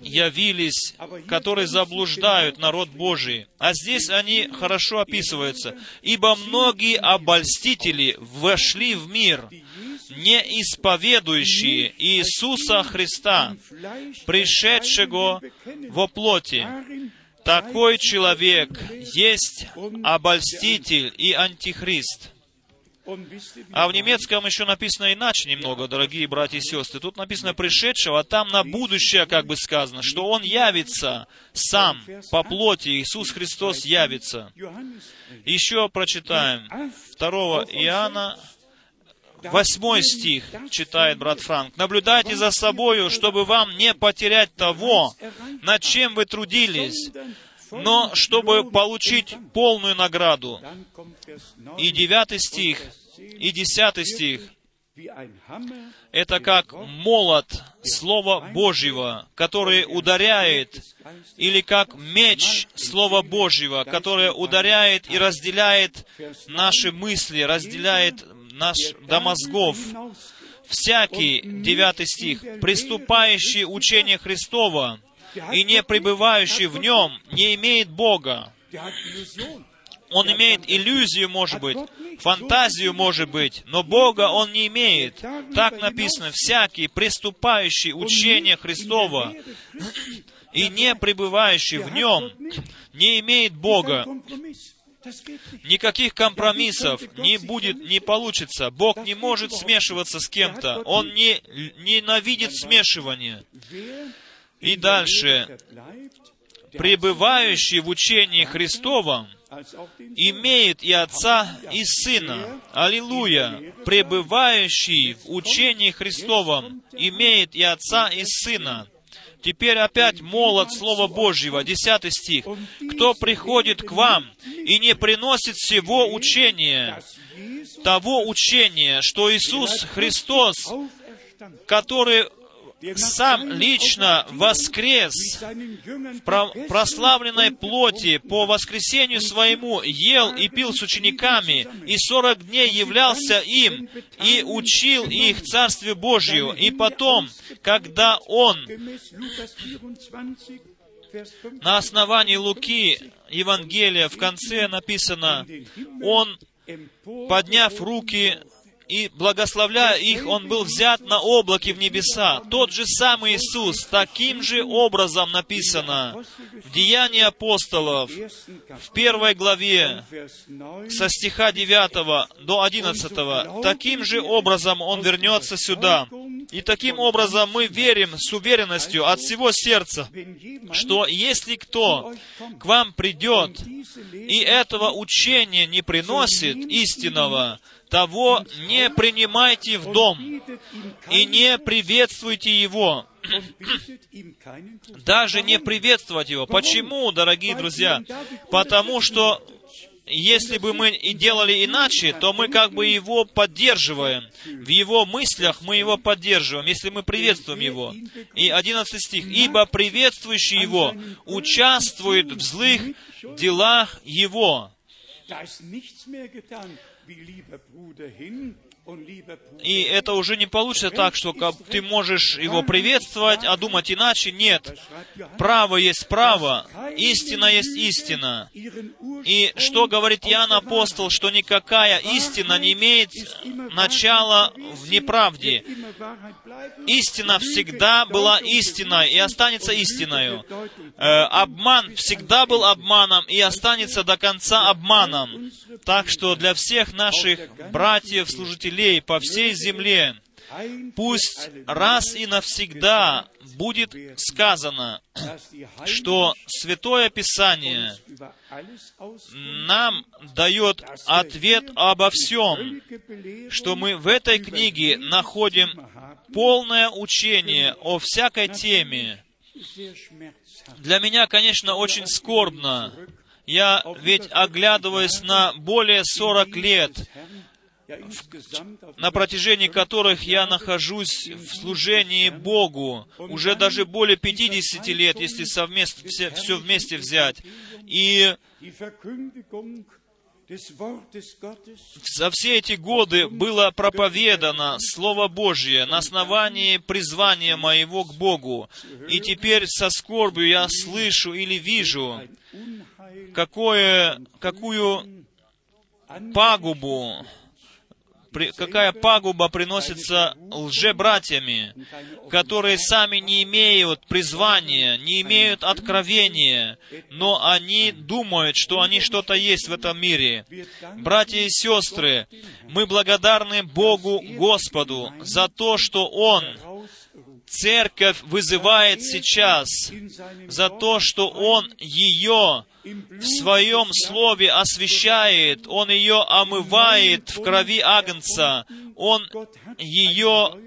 явились, которые заблуждают народ Божий. А здесь они хорошо описываются. «Ибо многие обольстители вошли в мир, не исповедующие Иисуса Христа, пришедшего во плоти. Такой человек есть обольститель и антихрист. А в немецком еще написано иначе немного, дорогие братья и сестры. Тут написано «пришедшего», а там на будущее как бы сказано, что Он явится сам по плоти, Иисус Христос явится. Еще прочитаем 2 Иоанна, Восьмой стих читает брат Франк. «Наблюдайте за собою, чтобы вам не потерять того, над чем вы трудились, но чтобы получить полную награду». И девятый стих, и десятый стих. Это как молот Слова Божьего, который ударяет, или как меч Слова Божьего, который ударяет и разделяет наши мысли, разделяет наш, до мозгов. Всякий, девятый стих, приступающий учение Христова и не пребывающий в нем, не имеет Бога. Он имеет иллюзию, может быть, фантазию, может быть, но Бога он не имеет. Так написано, всякий, приступающий учение Христова и не пребывающий в нем не имеет Бога. Никаких компромиссов не будет, не получится. Бог не может смешиваться с кем-то. Он не ненавидит смешивание. И дальше. Пребывающий в учении Христовом имеет и Отца, и Сына. Аллилуйя! Пребывающий в учении Христовом имеет и Отца, и Сына. Теперь опять молот Слова Божьего, 10 стих. «Кто приходит к вам и не приносит всего учения, того учения, что Иисус Христос, который сам лично воскрес в прославленной плоти по воскресению своему, ел и пил с учениками, и сорок дней являлся им, и учил их Царстве Божию. И потом, когда Он на основании Луки Евангелия в конце написано, Он, подняв руки и благословляя их, Он был взят на облаке в небеса. Тот же самый Иисус, таким же образом написано в Деянии апостолов, в первой главе, со стиха 9 до 11, таким же образом Он вернется сюда. И таким образом мы верим с уверенностью от всего сердца, что если кто к вам придет и этого учения не приносит истинного, того не принимайте в дом и не приветствуйте его. Даже не приветствовать его. Почему, дорогие друзья? Потому что если бы мы и делали иначе, то мы как бы его поддерживаем. В его мыслях мы его поддерживаем, если мы приветствуем его. И 11 стих. «Ибо приветствующий его участвует в злых делах его». wie lieber Bruder hin. И это уже не получится так, что ты можешь его приветствовать, а думать иначе. Нет. Право есть право, истина есть истина. И что говорит Иоанн Апостол, что никакая истина не имеет начала в неправде. Истина всегда была истиной и останется истиною. Э, обман всегда был обманом и останется до конца обманом. Так что для всех наших братьев, служителей по всей земле, пусть раз и навсегда будет сказано, что Святое Писание нам дает ответ обо всем, что мы в этой книге находим полное учение о всякой теме. Для меня, конечно, очень скорбно, я ведь оглядываясь на более 40 лет, на протяжении которых я нахожусь в служении Богу, уже даже более 50 лет, если совместно, все, все вместе взять. И за все эти годы было проповедано Слово Божье на основании призвания моего к Богу. И теперь со скорбью я слышу или вижу, какое, какую пагубу, какая пагуба приносится лжебратьями, которые сами не имеют призвания, не имеют откровения, но они думают, что они что-то есть в этом мире. Братья и сестры, мы благодарны Богу Господу за то, что Он церковь вызывает сейчас за то, что Он ее в Своем Слове освящает, Он ее омывает в крови Агнца, Он ее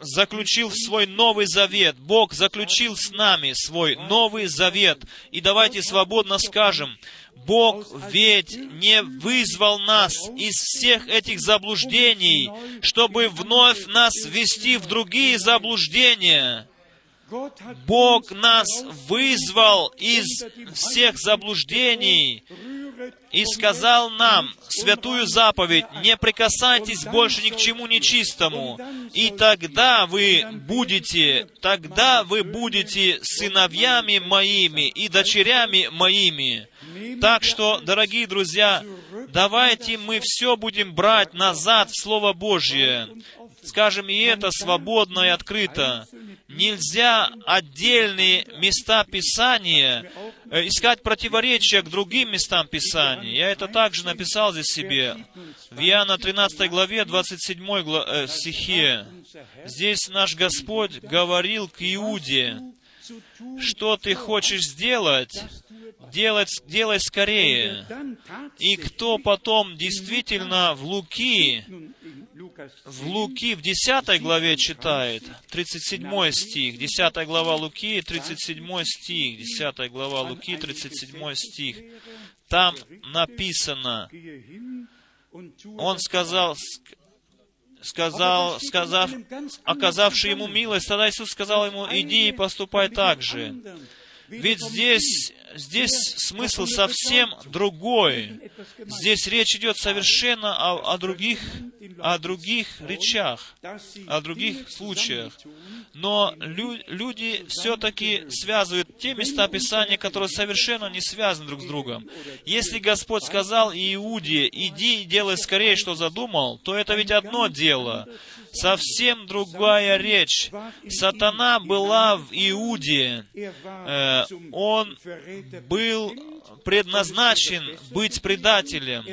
заключил в свой новый завет. Бог заключил с нами свой новый завет. И давайте свободно скажем, Бог ведь не вызвал нас из всех этих заблуждений, чтобы вновь нас ввести в другие заблуждения. Бог нас вызвал из всех заблуждений и сказал нам святую заповедь, не прикасайтесь больше ни к чему нечистому, и тогда вы будете, тогда вы будете сыновьями моими и дочерями моими. Так что, дорогие друзья, давайте мы все будем брать назад в Слово Божье. Скажем и это свободно и открыто. Нельзя отдельные места Писания э, искать противоречия к другим местам Писания. Я это также написал здесь себе. В Иоанна 13 главе, 27 э, стихе. Здесь наш Господь говорил к Иуде, что ты хочешь сделать, делать, делай скорее. И кто потом действительно в Луки в Луки, в 10 главе читает, 37 стих, 10 глава Луки, 37 стих, 10 глава Луки, 37 стих. Там написано, он сказал, сказал, сказав, оказавший ему милость, тогда Иисус сказал ему, иди и поступай так же. Ведь здесь, здесь смысл совсем другой. Здесь речь идет совершенно о, о других, о других речах, о других случаях. Но лю, люди все-таки связывают те места Писания, которые совершенно не связаны друг с другом. Если Господь сказал Иуде, иди и делай скорее, что задумал, то это ведь одно дело совсем другая речь. Сатана была в Иуде. Э, он был предназначен быть предателем.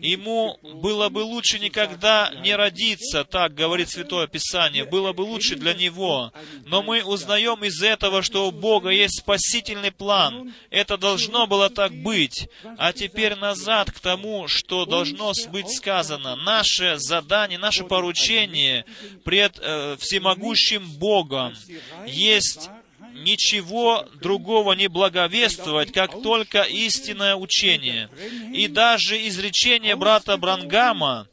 Ему было бы лучше никогда не родиться, так говорит Святое Писание. Было бы лучше для него. Но мы узнаем из этого, что у Бога есть спасительный план. Это должно было так быть. А теперь назад к тому, что должно быть сказано. Наше задание, наше поручение пред э, всемогущим Богом есть ничего другого не благовествовать, как только истинное учение. И даже изречение брата Брангама,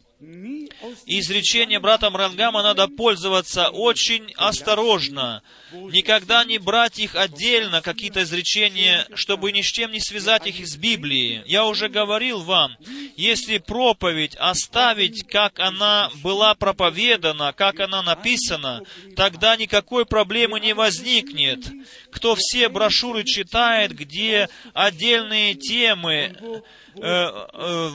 изречение брата Брангама надо пользоваться очень осторожно, Никогда не брать их отдельно, какие-то изречения, чтобы ни с чем не связать их из Библии. Я уже говорил вам, если проповедь оставить, как она была проповедана, как она написана, тогда никакой проблемы не возникнет. Кто все брошюры читает, где отдельные темы, Э, э,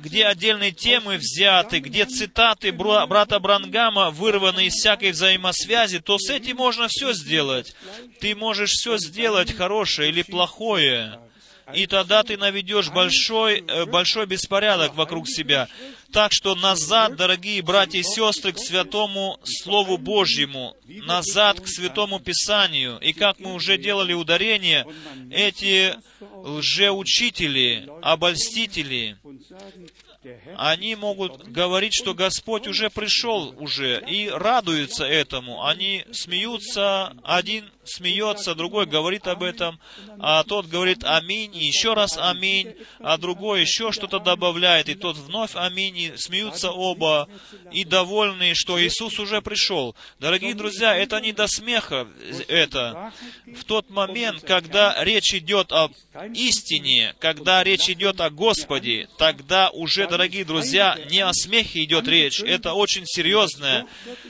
где отдельные темы взяты, где цитаты брата Брангама вырваны из всякой взаимосвязи, то с этим можно все сделать. Ты можешь все сделать, хорошее или плохое и тогда ты наведешь большой, э, большой беспорядок вокруг себя. Так что назад, дорогие братья и сестры, к святому Слову Божьему, назад к Святому Писанию. И как мы уже делали ударение, эти лжеучители, обольстители, они могут говорить, что Господь уже пришел уже, и радуются этому. Они смеются, один смеется, другой говорит об этом, а тот говорит «Аминь», и еще раз «Аминь», а другой еще что-то добавляет, и тот вновь «Аминь», и смеются оба, и довольны, что Иисус уже пришел. Дорогие друзья, это не до смеха, это. В тот момент, когда речь идет об истине, когда речь идет о Господе, тогда уже, дорогие друзья, не о смехе идет речь, это очень серьезное,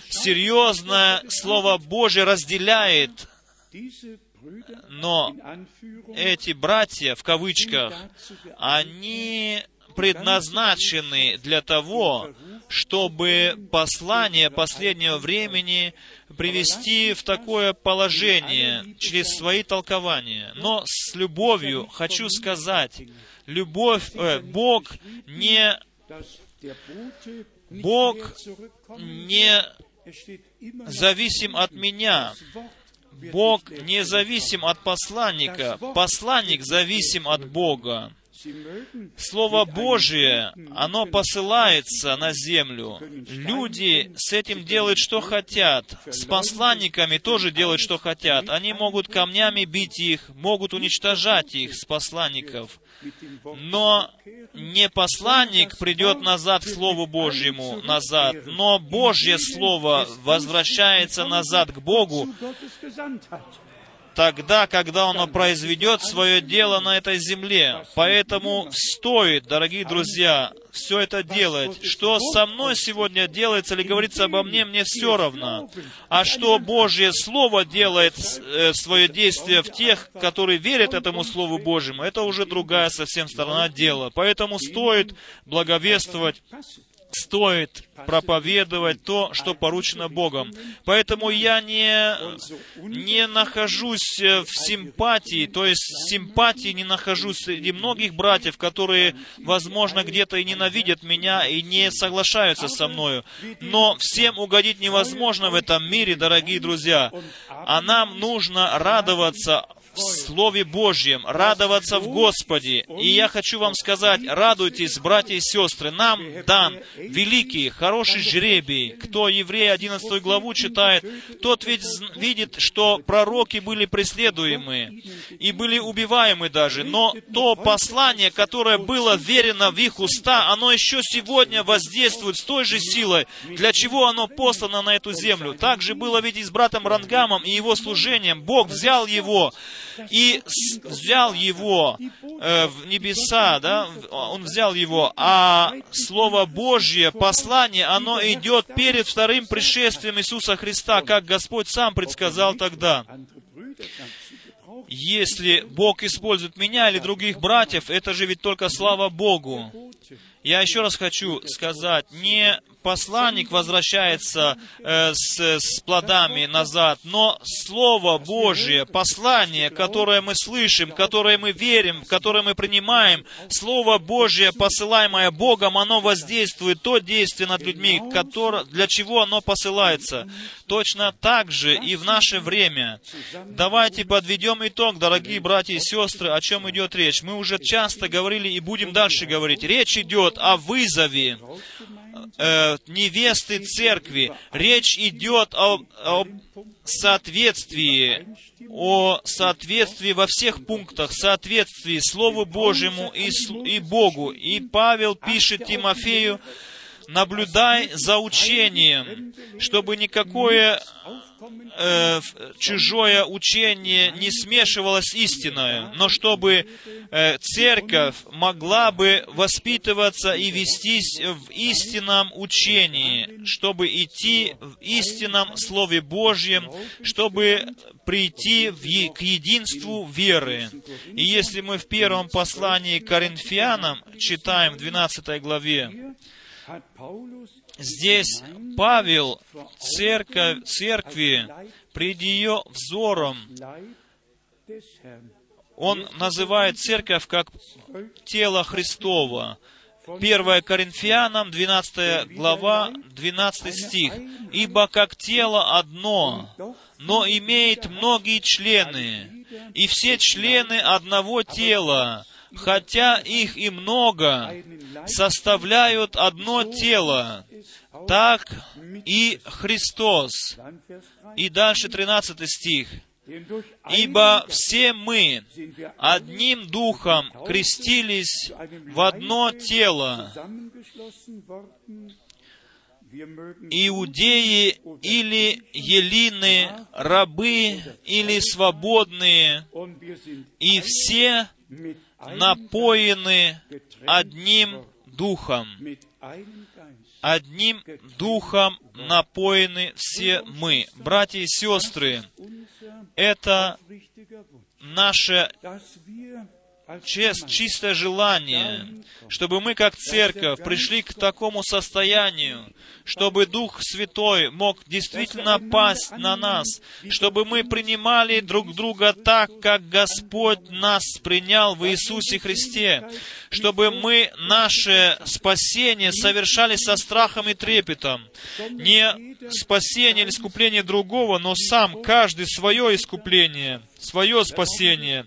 серьезное Слово Божье разделяет но эти братья, в кавычках, они предназначены для того, чтобы послание последнего времени привести в такое положение через свои толкования. Но с любовью хочу сказать, любовь, э, Бог не Бог не зависим от меня. Бог не зависим от посланника, посланник зависим от Бога. Слово Божие, оно посылается на землю. Люди с этим делают, что хотят. С посланниками тоже делают, что хотят. Они могут камнями бить их, могут уничтожать их с посланников. Но не посланник придет назад к Слову Божьему, назад, но Божье Слово возвращается назад к Богу, тогда, когда оно произведет свое дело на этой земле. Поэтому стоит, дорогие друзья, все это делать. Что со мной сегодня делается или говорится обо мне, мне все равно. А что Божье Слово делает э, свое действие в тех, которые верят этому Слову Божьему, это уже другая совсем сторона дела. Поэтому стоит благовествовать стоит проповедовать то, что поручено Богом. Поэтому я не, не нахожусь в симпатии, то есть симпатии не нахожусь среди многих братьев, которые, возможно, где-то и ненавидят меня и не соглашаются со мною. Но всем угодить невозможно в этом мире, дорогие друзья. А нам нужно радоваться Слове Божьем, радоваться в Господе. И я хочу вам сказать, радуйтесь, братья и сестры, нам дан великий, хороший жребий. Кто Еврея 11 главу читает, тот ведь видит, что пророки были преследуемы и были убиваемы даже. Но то послание, которое было верено в их уста, оно еще сегодня воздействует с той же силой, для чего оно послано на эту землю. Так же было ведь и с братом Рангамом и его служением. Бог взял его и взял его э, в небеса, да, он взял его, а Слово Божье, послание, оно идет перед вторым пришествием Иисуса Христа, как Господь сам предсказал тогда. Если Бог использует меня или других братьев, это же ведь только слава Богу. Я еще раз хочу сказать, не посланник возвращается э, с, с плодами назад, но Слово Божье, послание, которое мы слышим, которое мы верим, которое мы принимаем, Слово Божье, посылаемое Богом, оно воздействует, то действие над людьми, которое, для чего оно посылается. Точно так же и в наше время. Давайте подведем итог, дорогие братья и сестры, о чем идет речь. Мы уже часто говорили и будем дальше говорить. Речь идет о вызове, э, невесты церкви. Речь идет о, о соответствии, о соответствии во всех пунктах, соответствии Слову Божьему и, и Богу. И Павел пишет Тимофею, наблюдай за учением, чтобы никакое э, чужое учение не смешивалось с истиной, но чтобы э, церковь могла бы воспитываться и вестись в истинном учении, чтобы идти в истинном Слове Божьем, чтобы прийти в, к единству веры. И если мы в первом послании к Коринфянам читаем в 12 главе, Здесь Павел церковь, церкви пред ее взором, он называет церковь как тело Христова. 1 Коринфянам, 12 глава, 12 стих. «Ибо как тело одно, но имеет многие члены, и все члены одного тела, хотя их и много, составляют одно тело, так и Христос. И дальше 13 стих. Ибо все мы одним духом крестились в одно тело, иудеи или елины, рабы или свободные, и все напоены одним духом. Одним духом напоены все мы. Братья и сестры, это наше чистое желание, чтобы мы как церковь пришли к такому состоянию, чтобы Дух Святой мог действительно пасть на нас, чтобы мы принимали друг друга так, как Господь нас принял в Иисусе Христе, чтобы мы наше спасение совершали со страхом и трепетом. Не спасение или искупление другого, но сам каждый свое искупление, свое спасение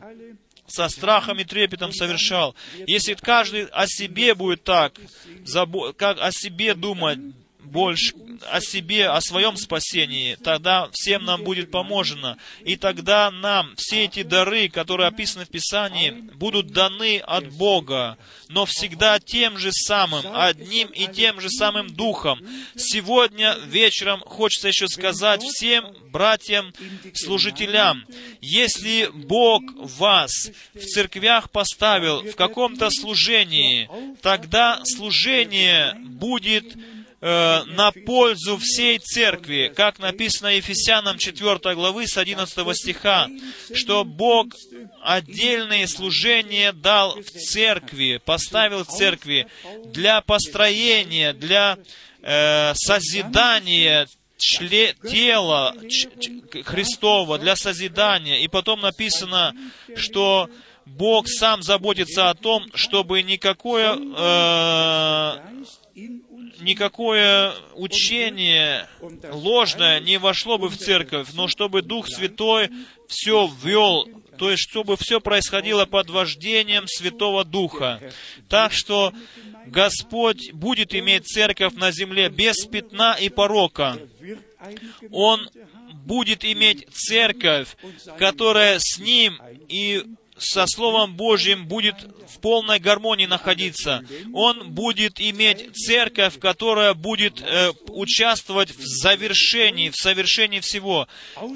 со страхом и трепетом совершал. Если каждый о себе будет так, как о себе думать, больше о себе, о своем спасении, тогда всем нам будет поможено. И тогда нам все эти дары, которые описаны в Писании, будут даны от Бога, но всегда тем же самым, одним и тем же самым Духом. Сегодня вечером хочется еще сказать всем братьям, служителям, если Бог вас в церквях поставил в каком-то служении, тогда служение будет э, на пользу всей церкви, как написано Ефесянам 4 главы с 11 стиха, что Бог отдельные служения дал в церкви, поставил в церкви для построения, для э, созидания чле, тела Христова, для созидания. И потом написано, что Бог сам заботится о том, чтобы никакое, э, никакое учение ложное не вошло бы в церковь, но чтобы Дух Святой все ввел, то есть чтобы все происходило под вождением Святого Духа. Так что Господь будет иметь церковь на земле без пятна и порока. Он будет иметь церковь, которая с Ним и со Словом Божьим будет в полной гармонии находиться. Он будет иметь церковь, которая будет э, участвовать в завершении, в совершении всего.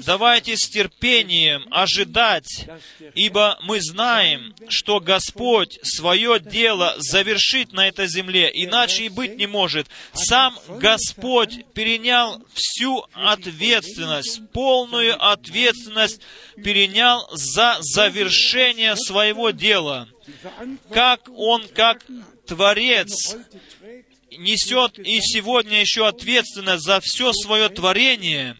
Давайте с терпением ожидать, ибо мы знаем, что Господь свое дело завершит на этой земле, иначе и быть не может. Сам Господь перенял всю ответственность, полную ответственность перенял за завершение своего дела. Как Он, как Творец, несет и сегодня еще ответственность за все свое творение,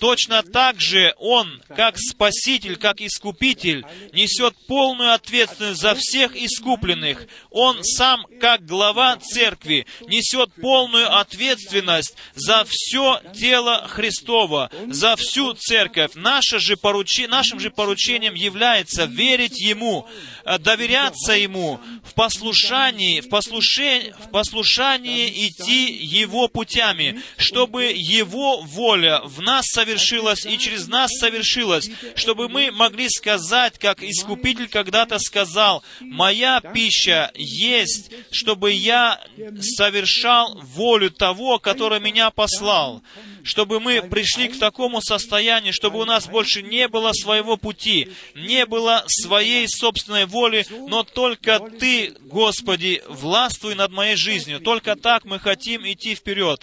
точно так же Он, как Спаситель, как Искупитель, несет полную ответственность за всех искупленных. Он сам, как глава церкви, несет полную ответственность за все тело Христова, за всю церковь. Наше же поручи, нашим же поручением является верить Ему, э, доверяться Ему в послушании, в послушании, в послушании идти Его путями, чтобы Его воля в нас совершилась и через нас совершилась, чтобы мы могли сказать, как Искупитель когда-то сказал, «Моя пища есть, чтобы я совершал волю того, который меня послал» чтобы мы пришли к такому состоянию, чтобы у нас больше не было своего пути, не было своей собственной воли, но только Ты, Господи, властвуй над моей жизнью. Только так мы хотим идти вперед.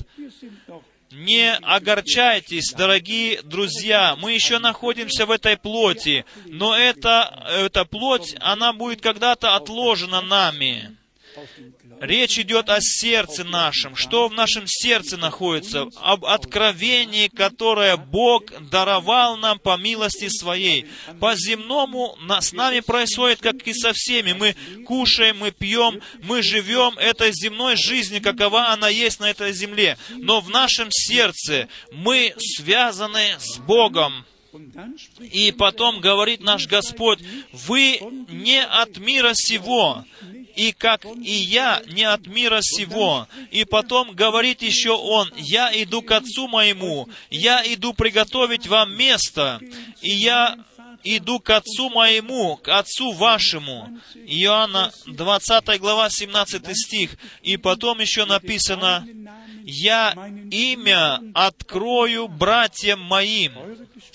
Не огорчайтесь, дорогие друзья, мы еще находимся в этой плоти, но эта, эта плоть, она будет когда-то отложена нами. Речь идет о сердце нашем. Что в нашем сердце находится? Об откровении, которое Бог даровал нам по милости Своей. По земному с нами происходит, как и со всеми. Мы кушаем, мы пьем, мы живем этой земной жизнью, какова она есть на этой земле. Но в нашем сердце мы связаны с Богом. И потом говорит наш Господь, вы не от мира сего, и как и я не от мира сего. И потом говорит еще он, я иду к Отцу моему, я иду приготовить вам место, и я иду к Отцу моему, к Отцу вашему. Иоанна 20 глава 17 стих. И потом еще написано, я имя открою братьям моим.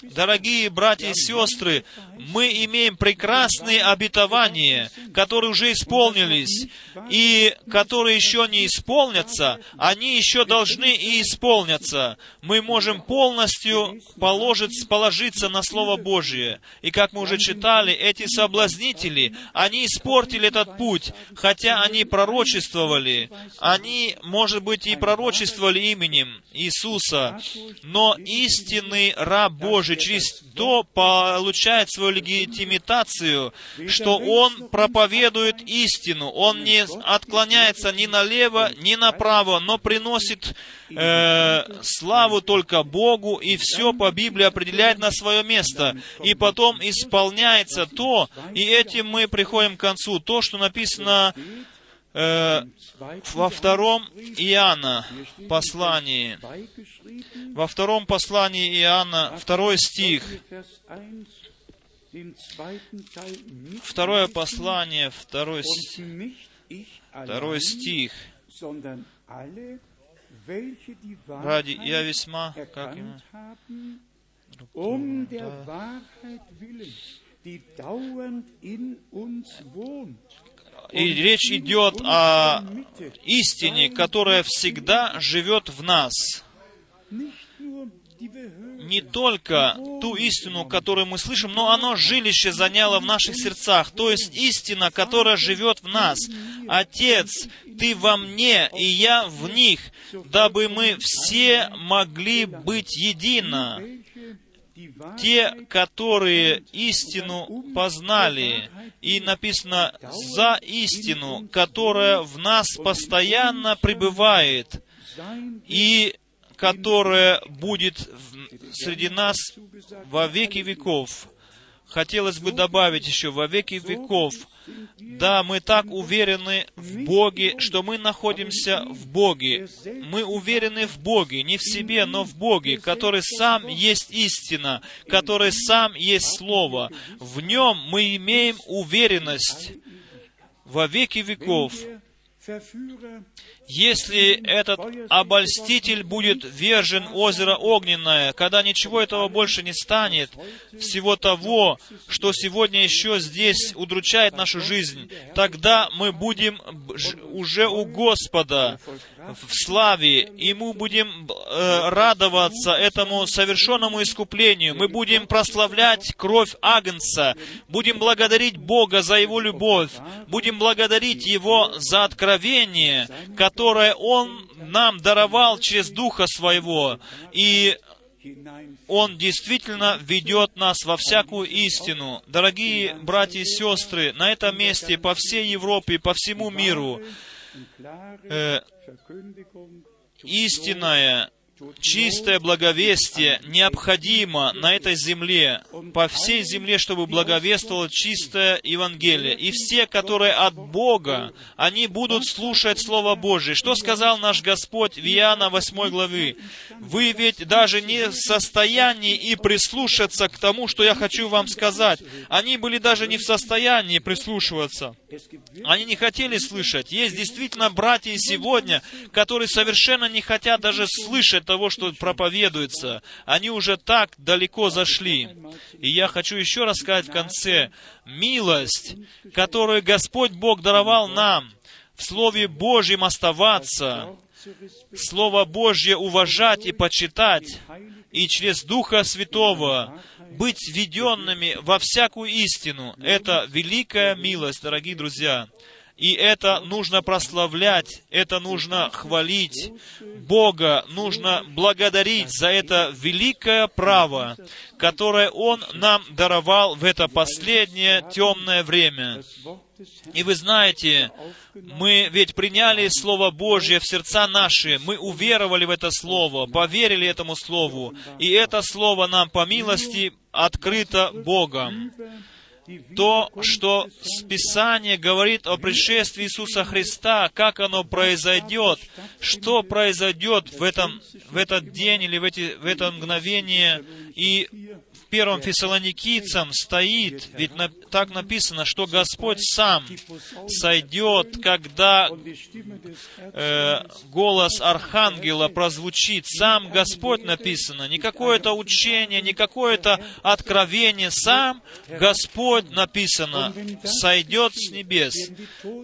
Дорогие братья и сестры, мы имеем прекрасные обетования, которые уже исполнились, и которые еще не исполнятся, они еще должны и исполняться. Мы можем полностью положить, положиться на Слово Божие. И как мы уже читали, эти соблазнители, они испортили этот путь, хотя они пророчествовали. Они, может быть, и пророчествовали именем Иисуса, но истинный раб Божий через то получает свою легитимитацию, что он проповедует истину, он не отклоняется ни налево, ни направо, но приносит э, славу только Богу, и все по Библии определяет на свое место. И потом исполняется то, и этим мы приходим к концу, то, что написано во втором Иоанна послании, во втором послании Иоанна, второй стих, второе послание, второй, второй стих, ради я весьма, как ему, um der Wahrheit willen, die dauernd in uns wohnt и речь идет о истине, которая всегда живет в нас. Не только ту истину, которую мы слышим, но оно жилище заняло в наших сердцах. То есть истина, которая живет в нас. Отец, Ты во мне, и я в них, дабы мы все могли быть едино те, которые истину познали, и написано «за истину, которая в нас постоянно пребывает, и которая будет среди нас во веки веков». Хотелось бы добавить еще «во веки веков», да, мы так уверены в Боге, что мы находимся в Боге. Мы уверены в Боге, не в себе, но в Боге, который сам есть истина, который сам есть Слово. В нем мы имеем уверенность во веки веков. Если этот обольститель будет вержен озеро огненное, когда ничего этого больше не станет, всего того, что сегодня еще здесь удручает нашу жизнь, тогда мы будем уже у Господа в славе, и мы будем э, радоваться этому совершенному искуплению. Мы будем прославлять кровь Агнца, будем благодарить Бога за Его любовь, будем благодарить Его за откровение, которое которое Он нам даровал через Духа Своего. И он действительно ведет нас во всякую истину. Дорогие братья и сестры, на этом месте, по всей Европе, по всему миру, э, истинная чистое благовестие необходимо на этой земле, по всей земле, чтобы благовествовало чистое Евангелие. И все, которые от Бога, они будут слушать Слово Божие. Что сказал наш Господь в Иоанна 8 главы? Вы ведь даже не в состоянии и прислушаться к тому, что я хочу вам сказать. Они были даже не в состоянии прислушиваться. Они не хотели слышать. Есть действительно братья сегодня, которые совершенно не хотят даже слышать того, что проповедуется. Они уже так далеко зашли. И я хочу еще раз сказать в конце, милость, которую Господь Бог даровал нам, в Слове Божьем оставаться, Слово Божье уважать и почитать, и через Духа Святого быть введенными во всякую истину. Это великая милость, дорогие друзья. И это нужно прославлять, это нужно хвалить. Бога нужно благодарить за это великое право, которое Он нам даровал в это последнее темное время. И вы знаете, мы ведь приняли Слово Божье в сердца наши, мы уверовали в это Слово, поверили этому Слову, и это Слово нам по милости открыто Богом то, что Писание говорит о пришествии Иисуса Христа, как оно произойдет, что произойдет в, этом, в этот день или в, эти, в это мгновение. И первом Фессалоникийцам стоит, ведь на, так написано, что Господь сам сойдет, когда э, голос Архангела прозвучит. Сам Господь написано, не какое-то учение, не какое-то откровение, сам Господь написано, сойдет с небес.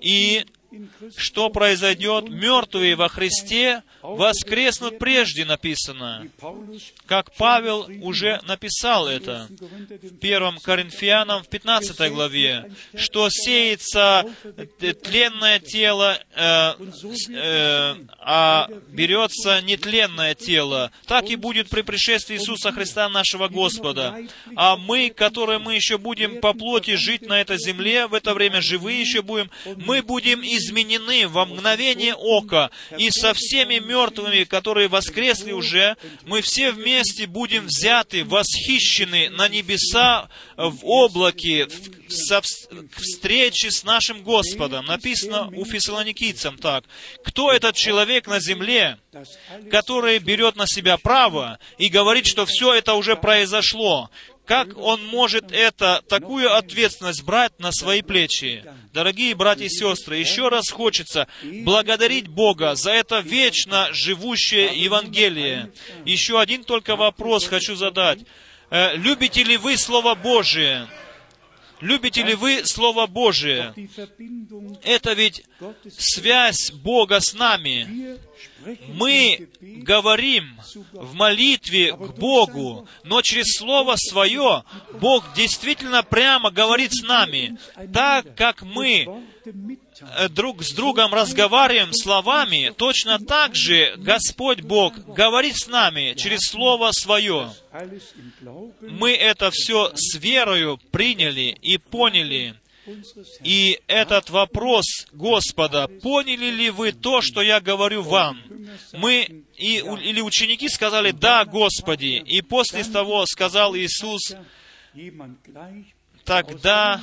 И что произойдет? Мертвые во Христе воскреснут прежде, написано. Как Павел уже написал это в 1 Коринфянам в 15 главе, что сеется тленное тело, э, э, а берется нетленное тело. Так и будет при пришествии Иисуса Христа нашего Господа. А мы, которые мы еще будем по плоти жить на этой земле, в это время живые еще будем, мы будем изменены во мгновение ока, и со всеми мертвыми, которые воскресли уже, мы все вместе будем взяты, восхищены на небеса в облаке, со встречи с нашим Господом. Написано у фессалоникийцам так. Кто этот человек на земле, который берет на себя право и говорит, что все это уже произошло? Как он может это, такую ответственность брать на свои плечи? Дорогие братья и сестры, еще раз хочется благодарить Бога за это вечно живущее Евангелие. Еще один только вопрос хочу задать. Э, любите ли вы Слово Божие? Любите ли вы Слово Божие? Это ведь связь Бога с нами. Мы говорим в молитве к Богу, но через Слово Свое Бог действительно прямо говорит с нами, так как мы друг с другом разговариваем словами, точно так же Господь Бог говорит с нами через Слово Свое. Мы это все с верою приняли и поняли. И этот вопрос Господа, поняли ли вы то, что я говорю вам? Мы и, или ученики сказали, да, Господи. И после того сказал Иисус, тогда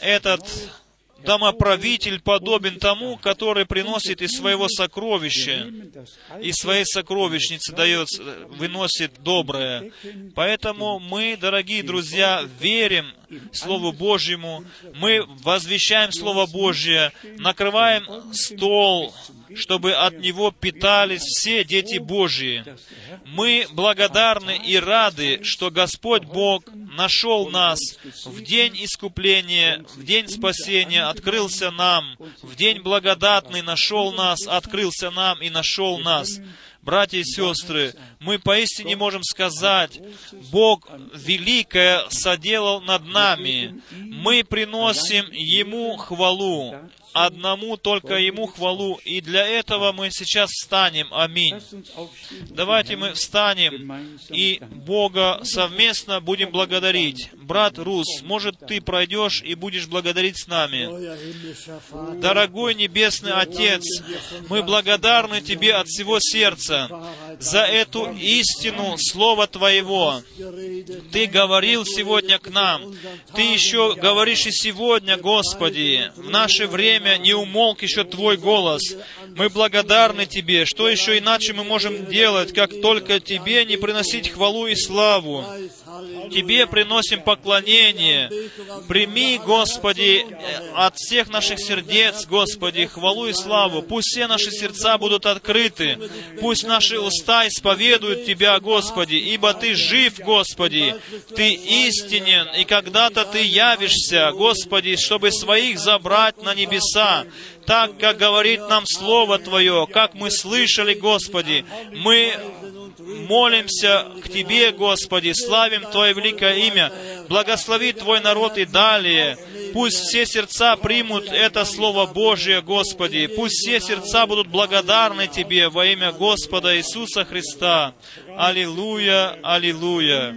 этот домоправитель подобен тому, который приносит из своего сокровища, из своей сокровищницы дает, выносит доброе. Поэтому мы, дорогие друзья, верим Слову Божьему, мы возвещаем Слово Божье, накрываем стол, чтобы от него питались все дети Божьи. Мы благодарны и рады, что Господь Бог нашел нас в день искупления, в день спасения, открылся нам, в день благодатный нашел нас, открылся нам и нашел нас. Братья и сестры, мы поистине можем сказать, Бог великое соделал над нами. Мы приносим Ему хвалу одному только Ему хвалу. И для этого мы сейчас встанем. Аминь. Давайте мы встанем и Бога совместно будем благодарить. Брат Рус, может, ты пройдешь и будешь благодарить с нами. Дорогой Небесный Отец, мы благодарны Тебе от всего сердца за эту истину Слова Твоего. Ты говорил сегодня к нам. Ты еще говоришь и сегодня, Господи, в наше время время не умолк еще Твой голос. Мы благодарны Тебе. Что еще иначе мы можем делать, как только Тебе не приносить хвалу и славу? Тебе приносим поклонение. Прими, Господи, от всех наших сердец, Господи, хвалу и славу. Пусть все наши сердца будут открыты. Пусть наши уста исповедуют Тебя, Господи, ибо Ты жив, Господи. Ты истинен, и когда-то Ты явишься, Господи, чтобы своих забрать на небеса так, как говорит нам Слово Твое, как мы слышали, Господи. Мы молимся к Тебе, Господи, славим Твое великое имя, благослови Твой народ и далее. Пусть все сердца примут это Слово Божие, Господи. Пусть все сердца будут благодарны Тебе во имя Господа Иисуса Христа. Аллилуйя, аллилуйя.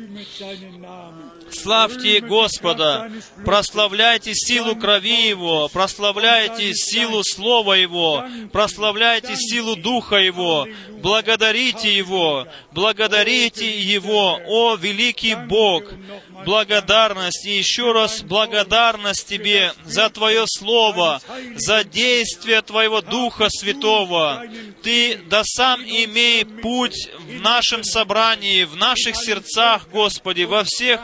Славьте Господа, прославляйте силу крови Его, прославляйте силу Слова Его, прославляйте силу Духа Его, благодарите Его, благодарите Его, о великий Бог, благодарность и еще раз благодарность Тебе за Твое Слово, за действие Твоего Духа Святого. Ты да сам имей путь в нашем собрании, в наших сердцах, Господи, во всех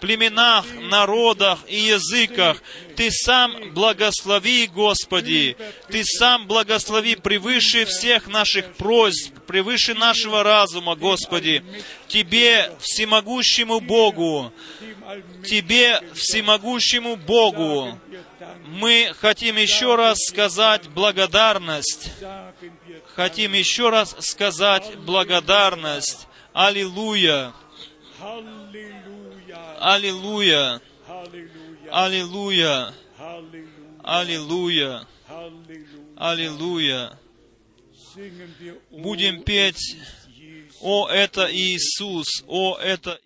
племенах, народах и языках. Ты сам благослови, Господи. Ты сам благослови превыше всех наших просьб, превыше нашего разума, Господи. Тебе, всемогущему Богу, Тебе, всемогущему Богу, мы хотим еще раз сказать благодарность. Хотим еще раз сказать благодарность. Аллилуйя. Аллилуйя! Аллилуйя! Аллилуйя! Аллилуйя! Будем петь, «О, это Иисус! О, это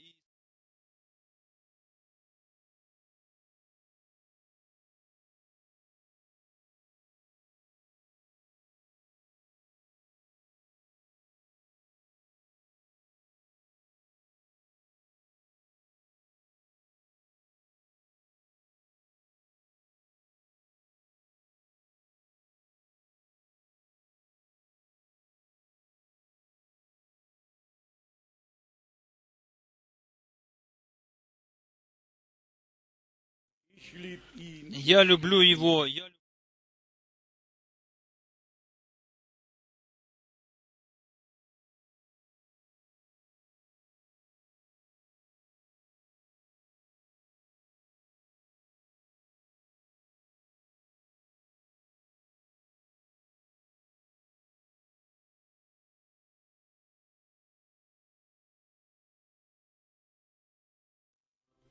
Я люблю его. Я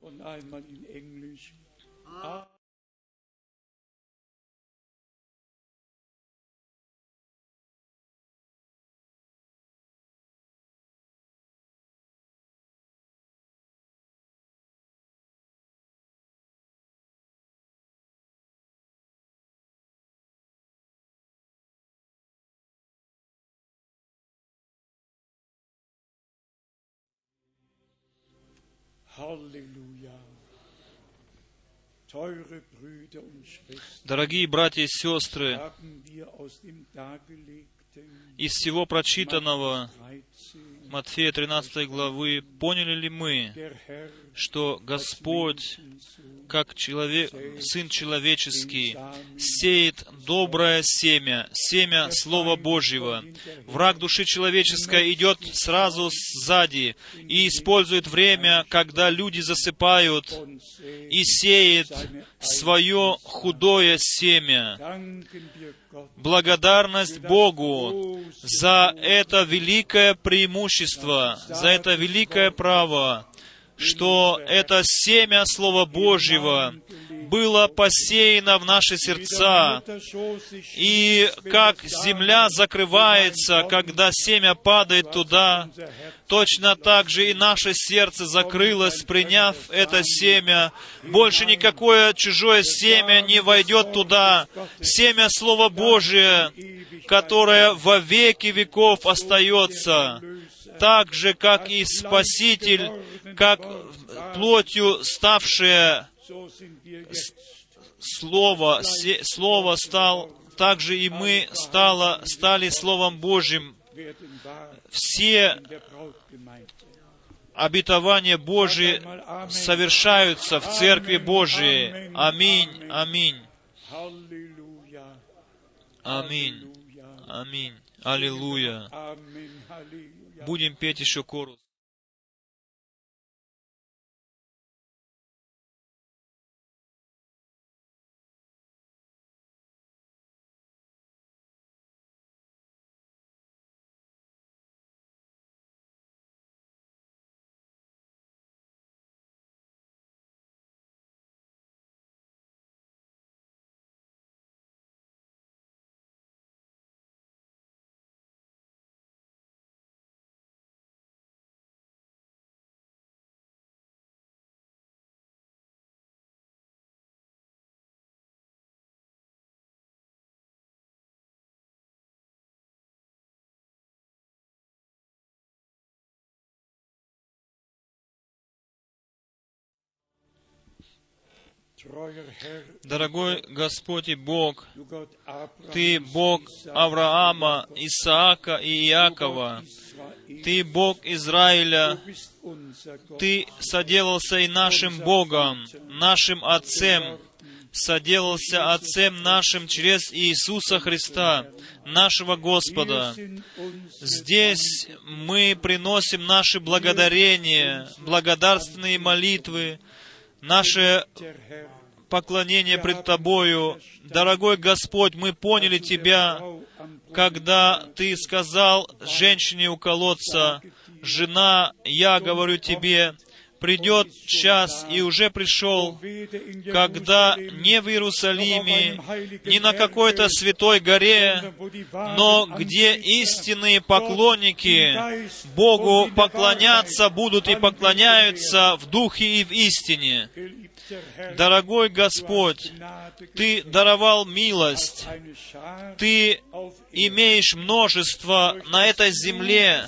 und einmal in Englisch. Hallelujah. Дорогие братья и сестры, из всего прочитанного 13 Матфея 13 главы поняли ли мы, что Господь, как человек, Сын Человеческий, сеет доброе семя, семя Слова Божьего. Враг души человеческой идет сразу сзади и использует время, когда люди засыпают, и сеет свое худое семя. Благодарность Богу за это великое преимущество, за это великое право, что это семя Слова Божьего было посеяно в наши сердца, и как земля закрывается, когда семя падает туда, точно так же и наше сердце закрылось, приняв это семя. Больше никакое чужое семя не войдет туда. Семя Слова Божие, которое во веки веков остается, так же, как и Спаситель, как плотью ставшее Слово, се- Слово стал, также и мы стало, стали Словом Божьим. Все обетования Божьи совершаются в Церкви Божией. Аминь, аминь, аминь, аминь. Аллилуйя. Будем петь еще корус. Дорогой Господь и Бог, Ты Бог Авраама, Исаака и Иакова, Ты Бог Израиля. Ты соделался и нашим Богом, нашим Отцем, соделался Отцем нашим через Иисуса Христа, нашего Господа. Здесь мы приносим наши благодарения, благодарственные молитвы, наше поклонение пред Тобою. Дорогой Господь, мы поняли Тебя, когда Ты сказал женщине у колодца, «Жена, я говорю тебе, придет час, и уже пришел, когда не в Иерусалиме, ни на какой-то святой горе, но где истинные поклонники Богу поклоняться будут и поклоняются в духе и в истине. Дорогой Господь, Ты даровал милость, Ты имеешь множество на этой земле,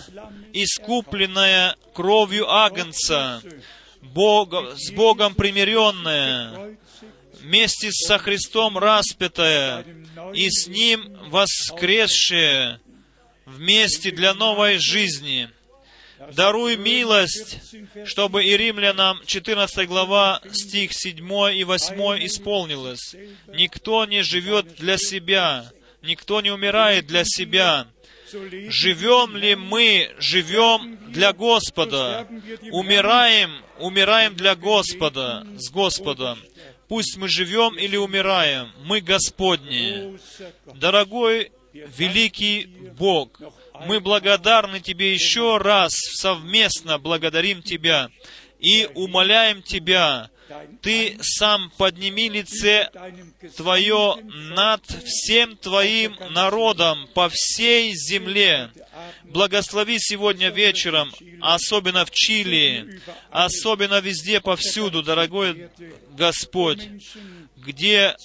искупленное кровью Агнца, Бога, с Богом примиренное, Kreuze вместе со Христом распятое и с Ним воскресшее вместе для новой жизни. Даруй милость, чтобы и римлянам 14 глава, стих 7 и 8 исполнилось. Никто не живет для себя, никто не умирает для себя. Живем ли мы, живем для Господа. Умираем, умираем для Господа, с Господом. Пусть мы живем или умираем, мы Господни. Дорогой великий Бог, мы благодарны Тебе еще раз, совместно благодарим Тебя и умоляем Тебя, Ты сам подними лице Твое над всем Твоим народом по всей земле. Благослови сегодня вечером, особенно в Чили, особенно везде, повсюду, дорогой Господь, где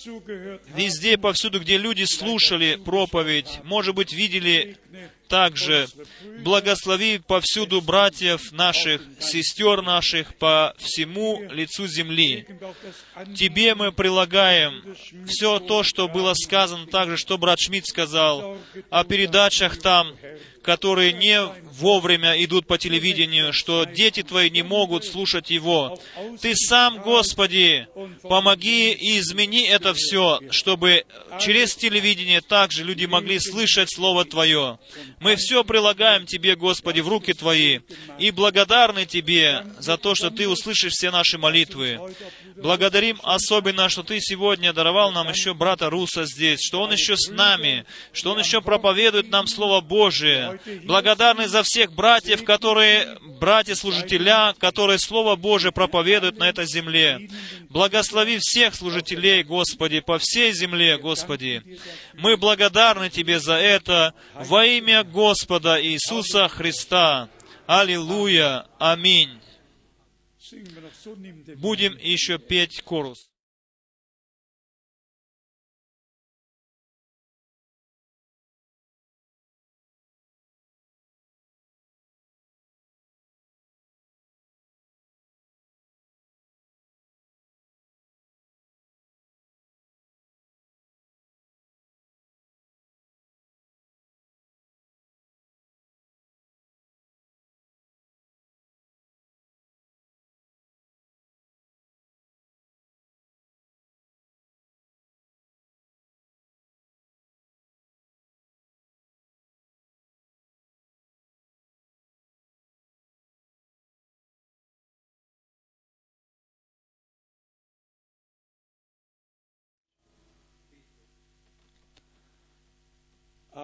везде, повсюду, где люди слушали проповедь, может быть, видели также благослови повсюду братьев наших, сестер наших по всему лицу земли. Тебе мы прилагаем все то, что было сказано также, что брат Шмидт сказал о передачах там, которые не вовремя идут по телевидению, что дети твои не могут слушать его. Ты сам, Господи, помоги и измени это все, чтобы через телевидение также люди могли слышать Слово Твое. Мы все прилагаем Тебе, Господи, в руки Твои, и благодарны Тебе за то, что Ты услышишь все наши молитвы. Благодарим особенно, что Ты сегодня даровал нам еще брата Руса здесь, что он еще с нами, что он еще проповедует нам Слово Божие. Благодарны за всех братьев, которые, братья-служителя, которые Слово Божие проповедуют на этой земле. Благослови всех служителей, Господи, по всей земле, Господи. Мы благодарны Тебе за это во имя Господа Иисуса Христа. Аллилуйя. Аминь. Будем еще петь корус.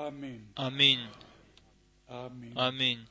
Аминь. Amen. Аминь.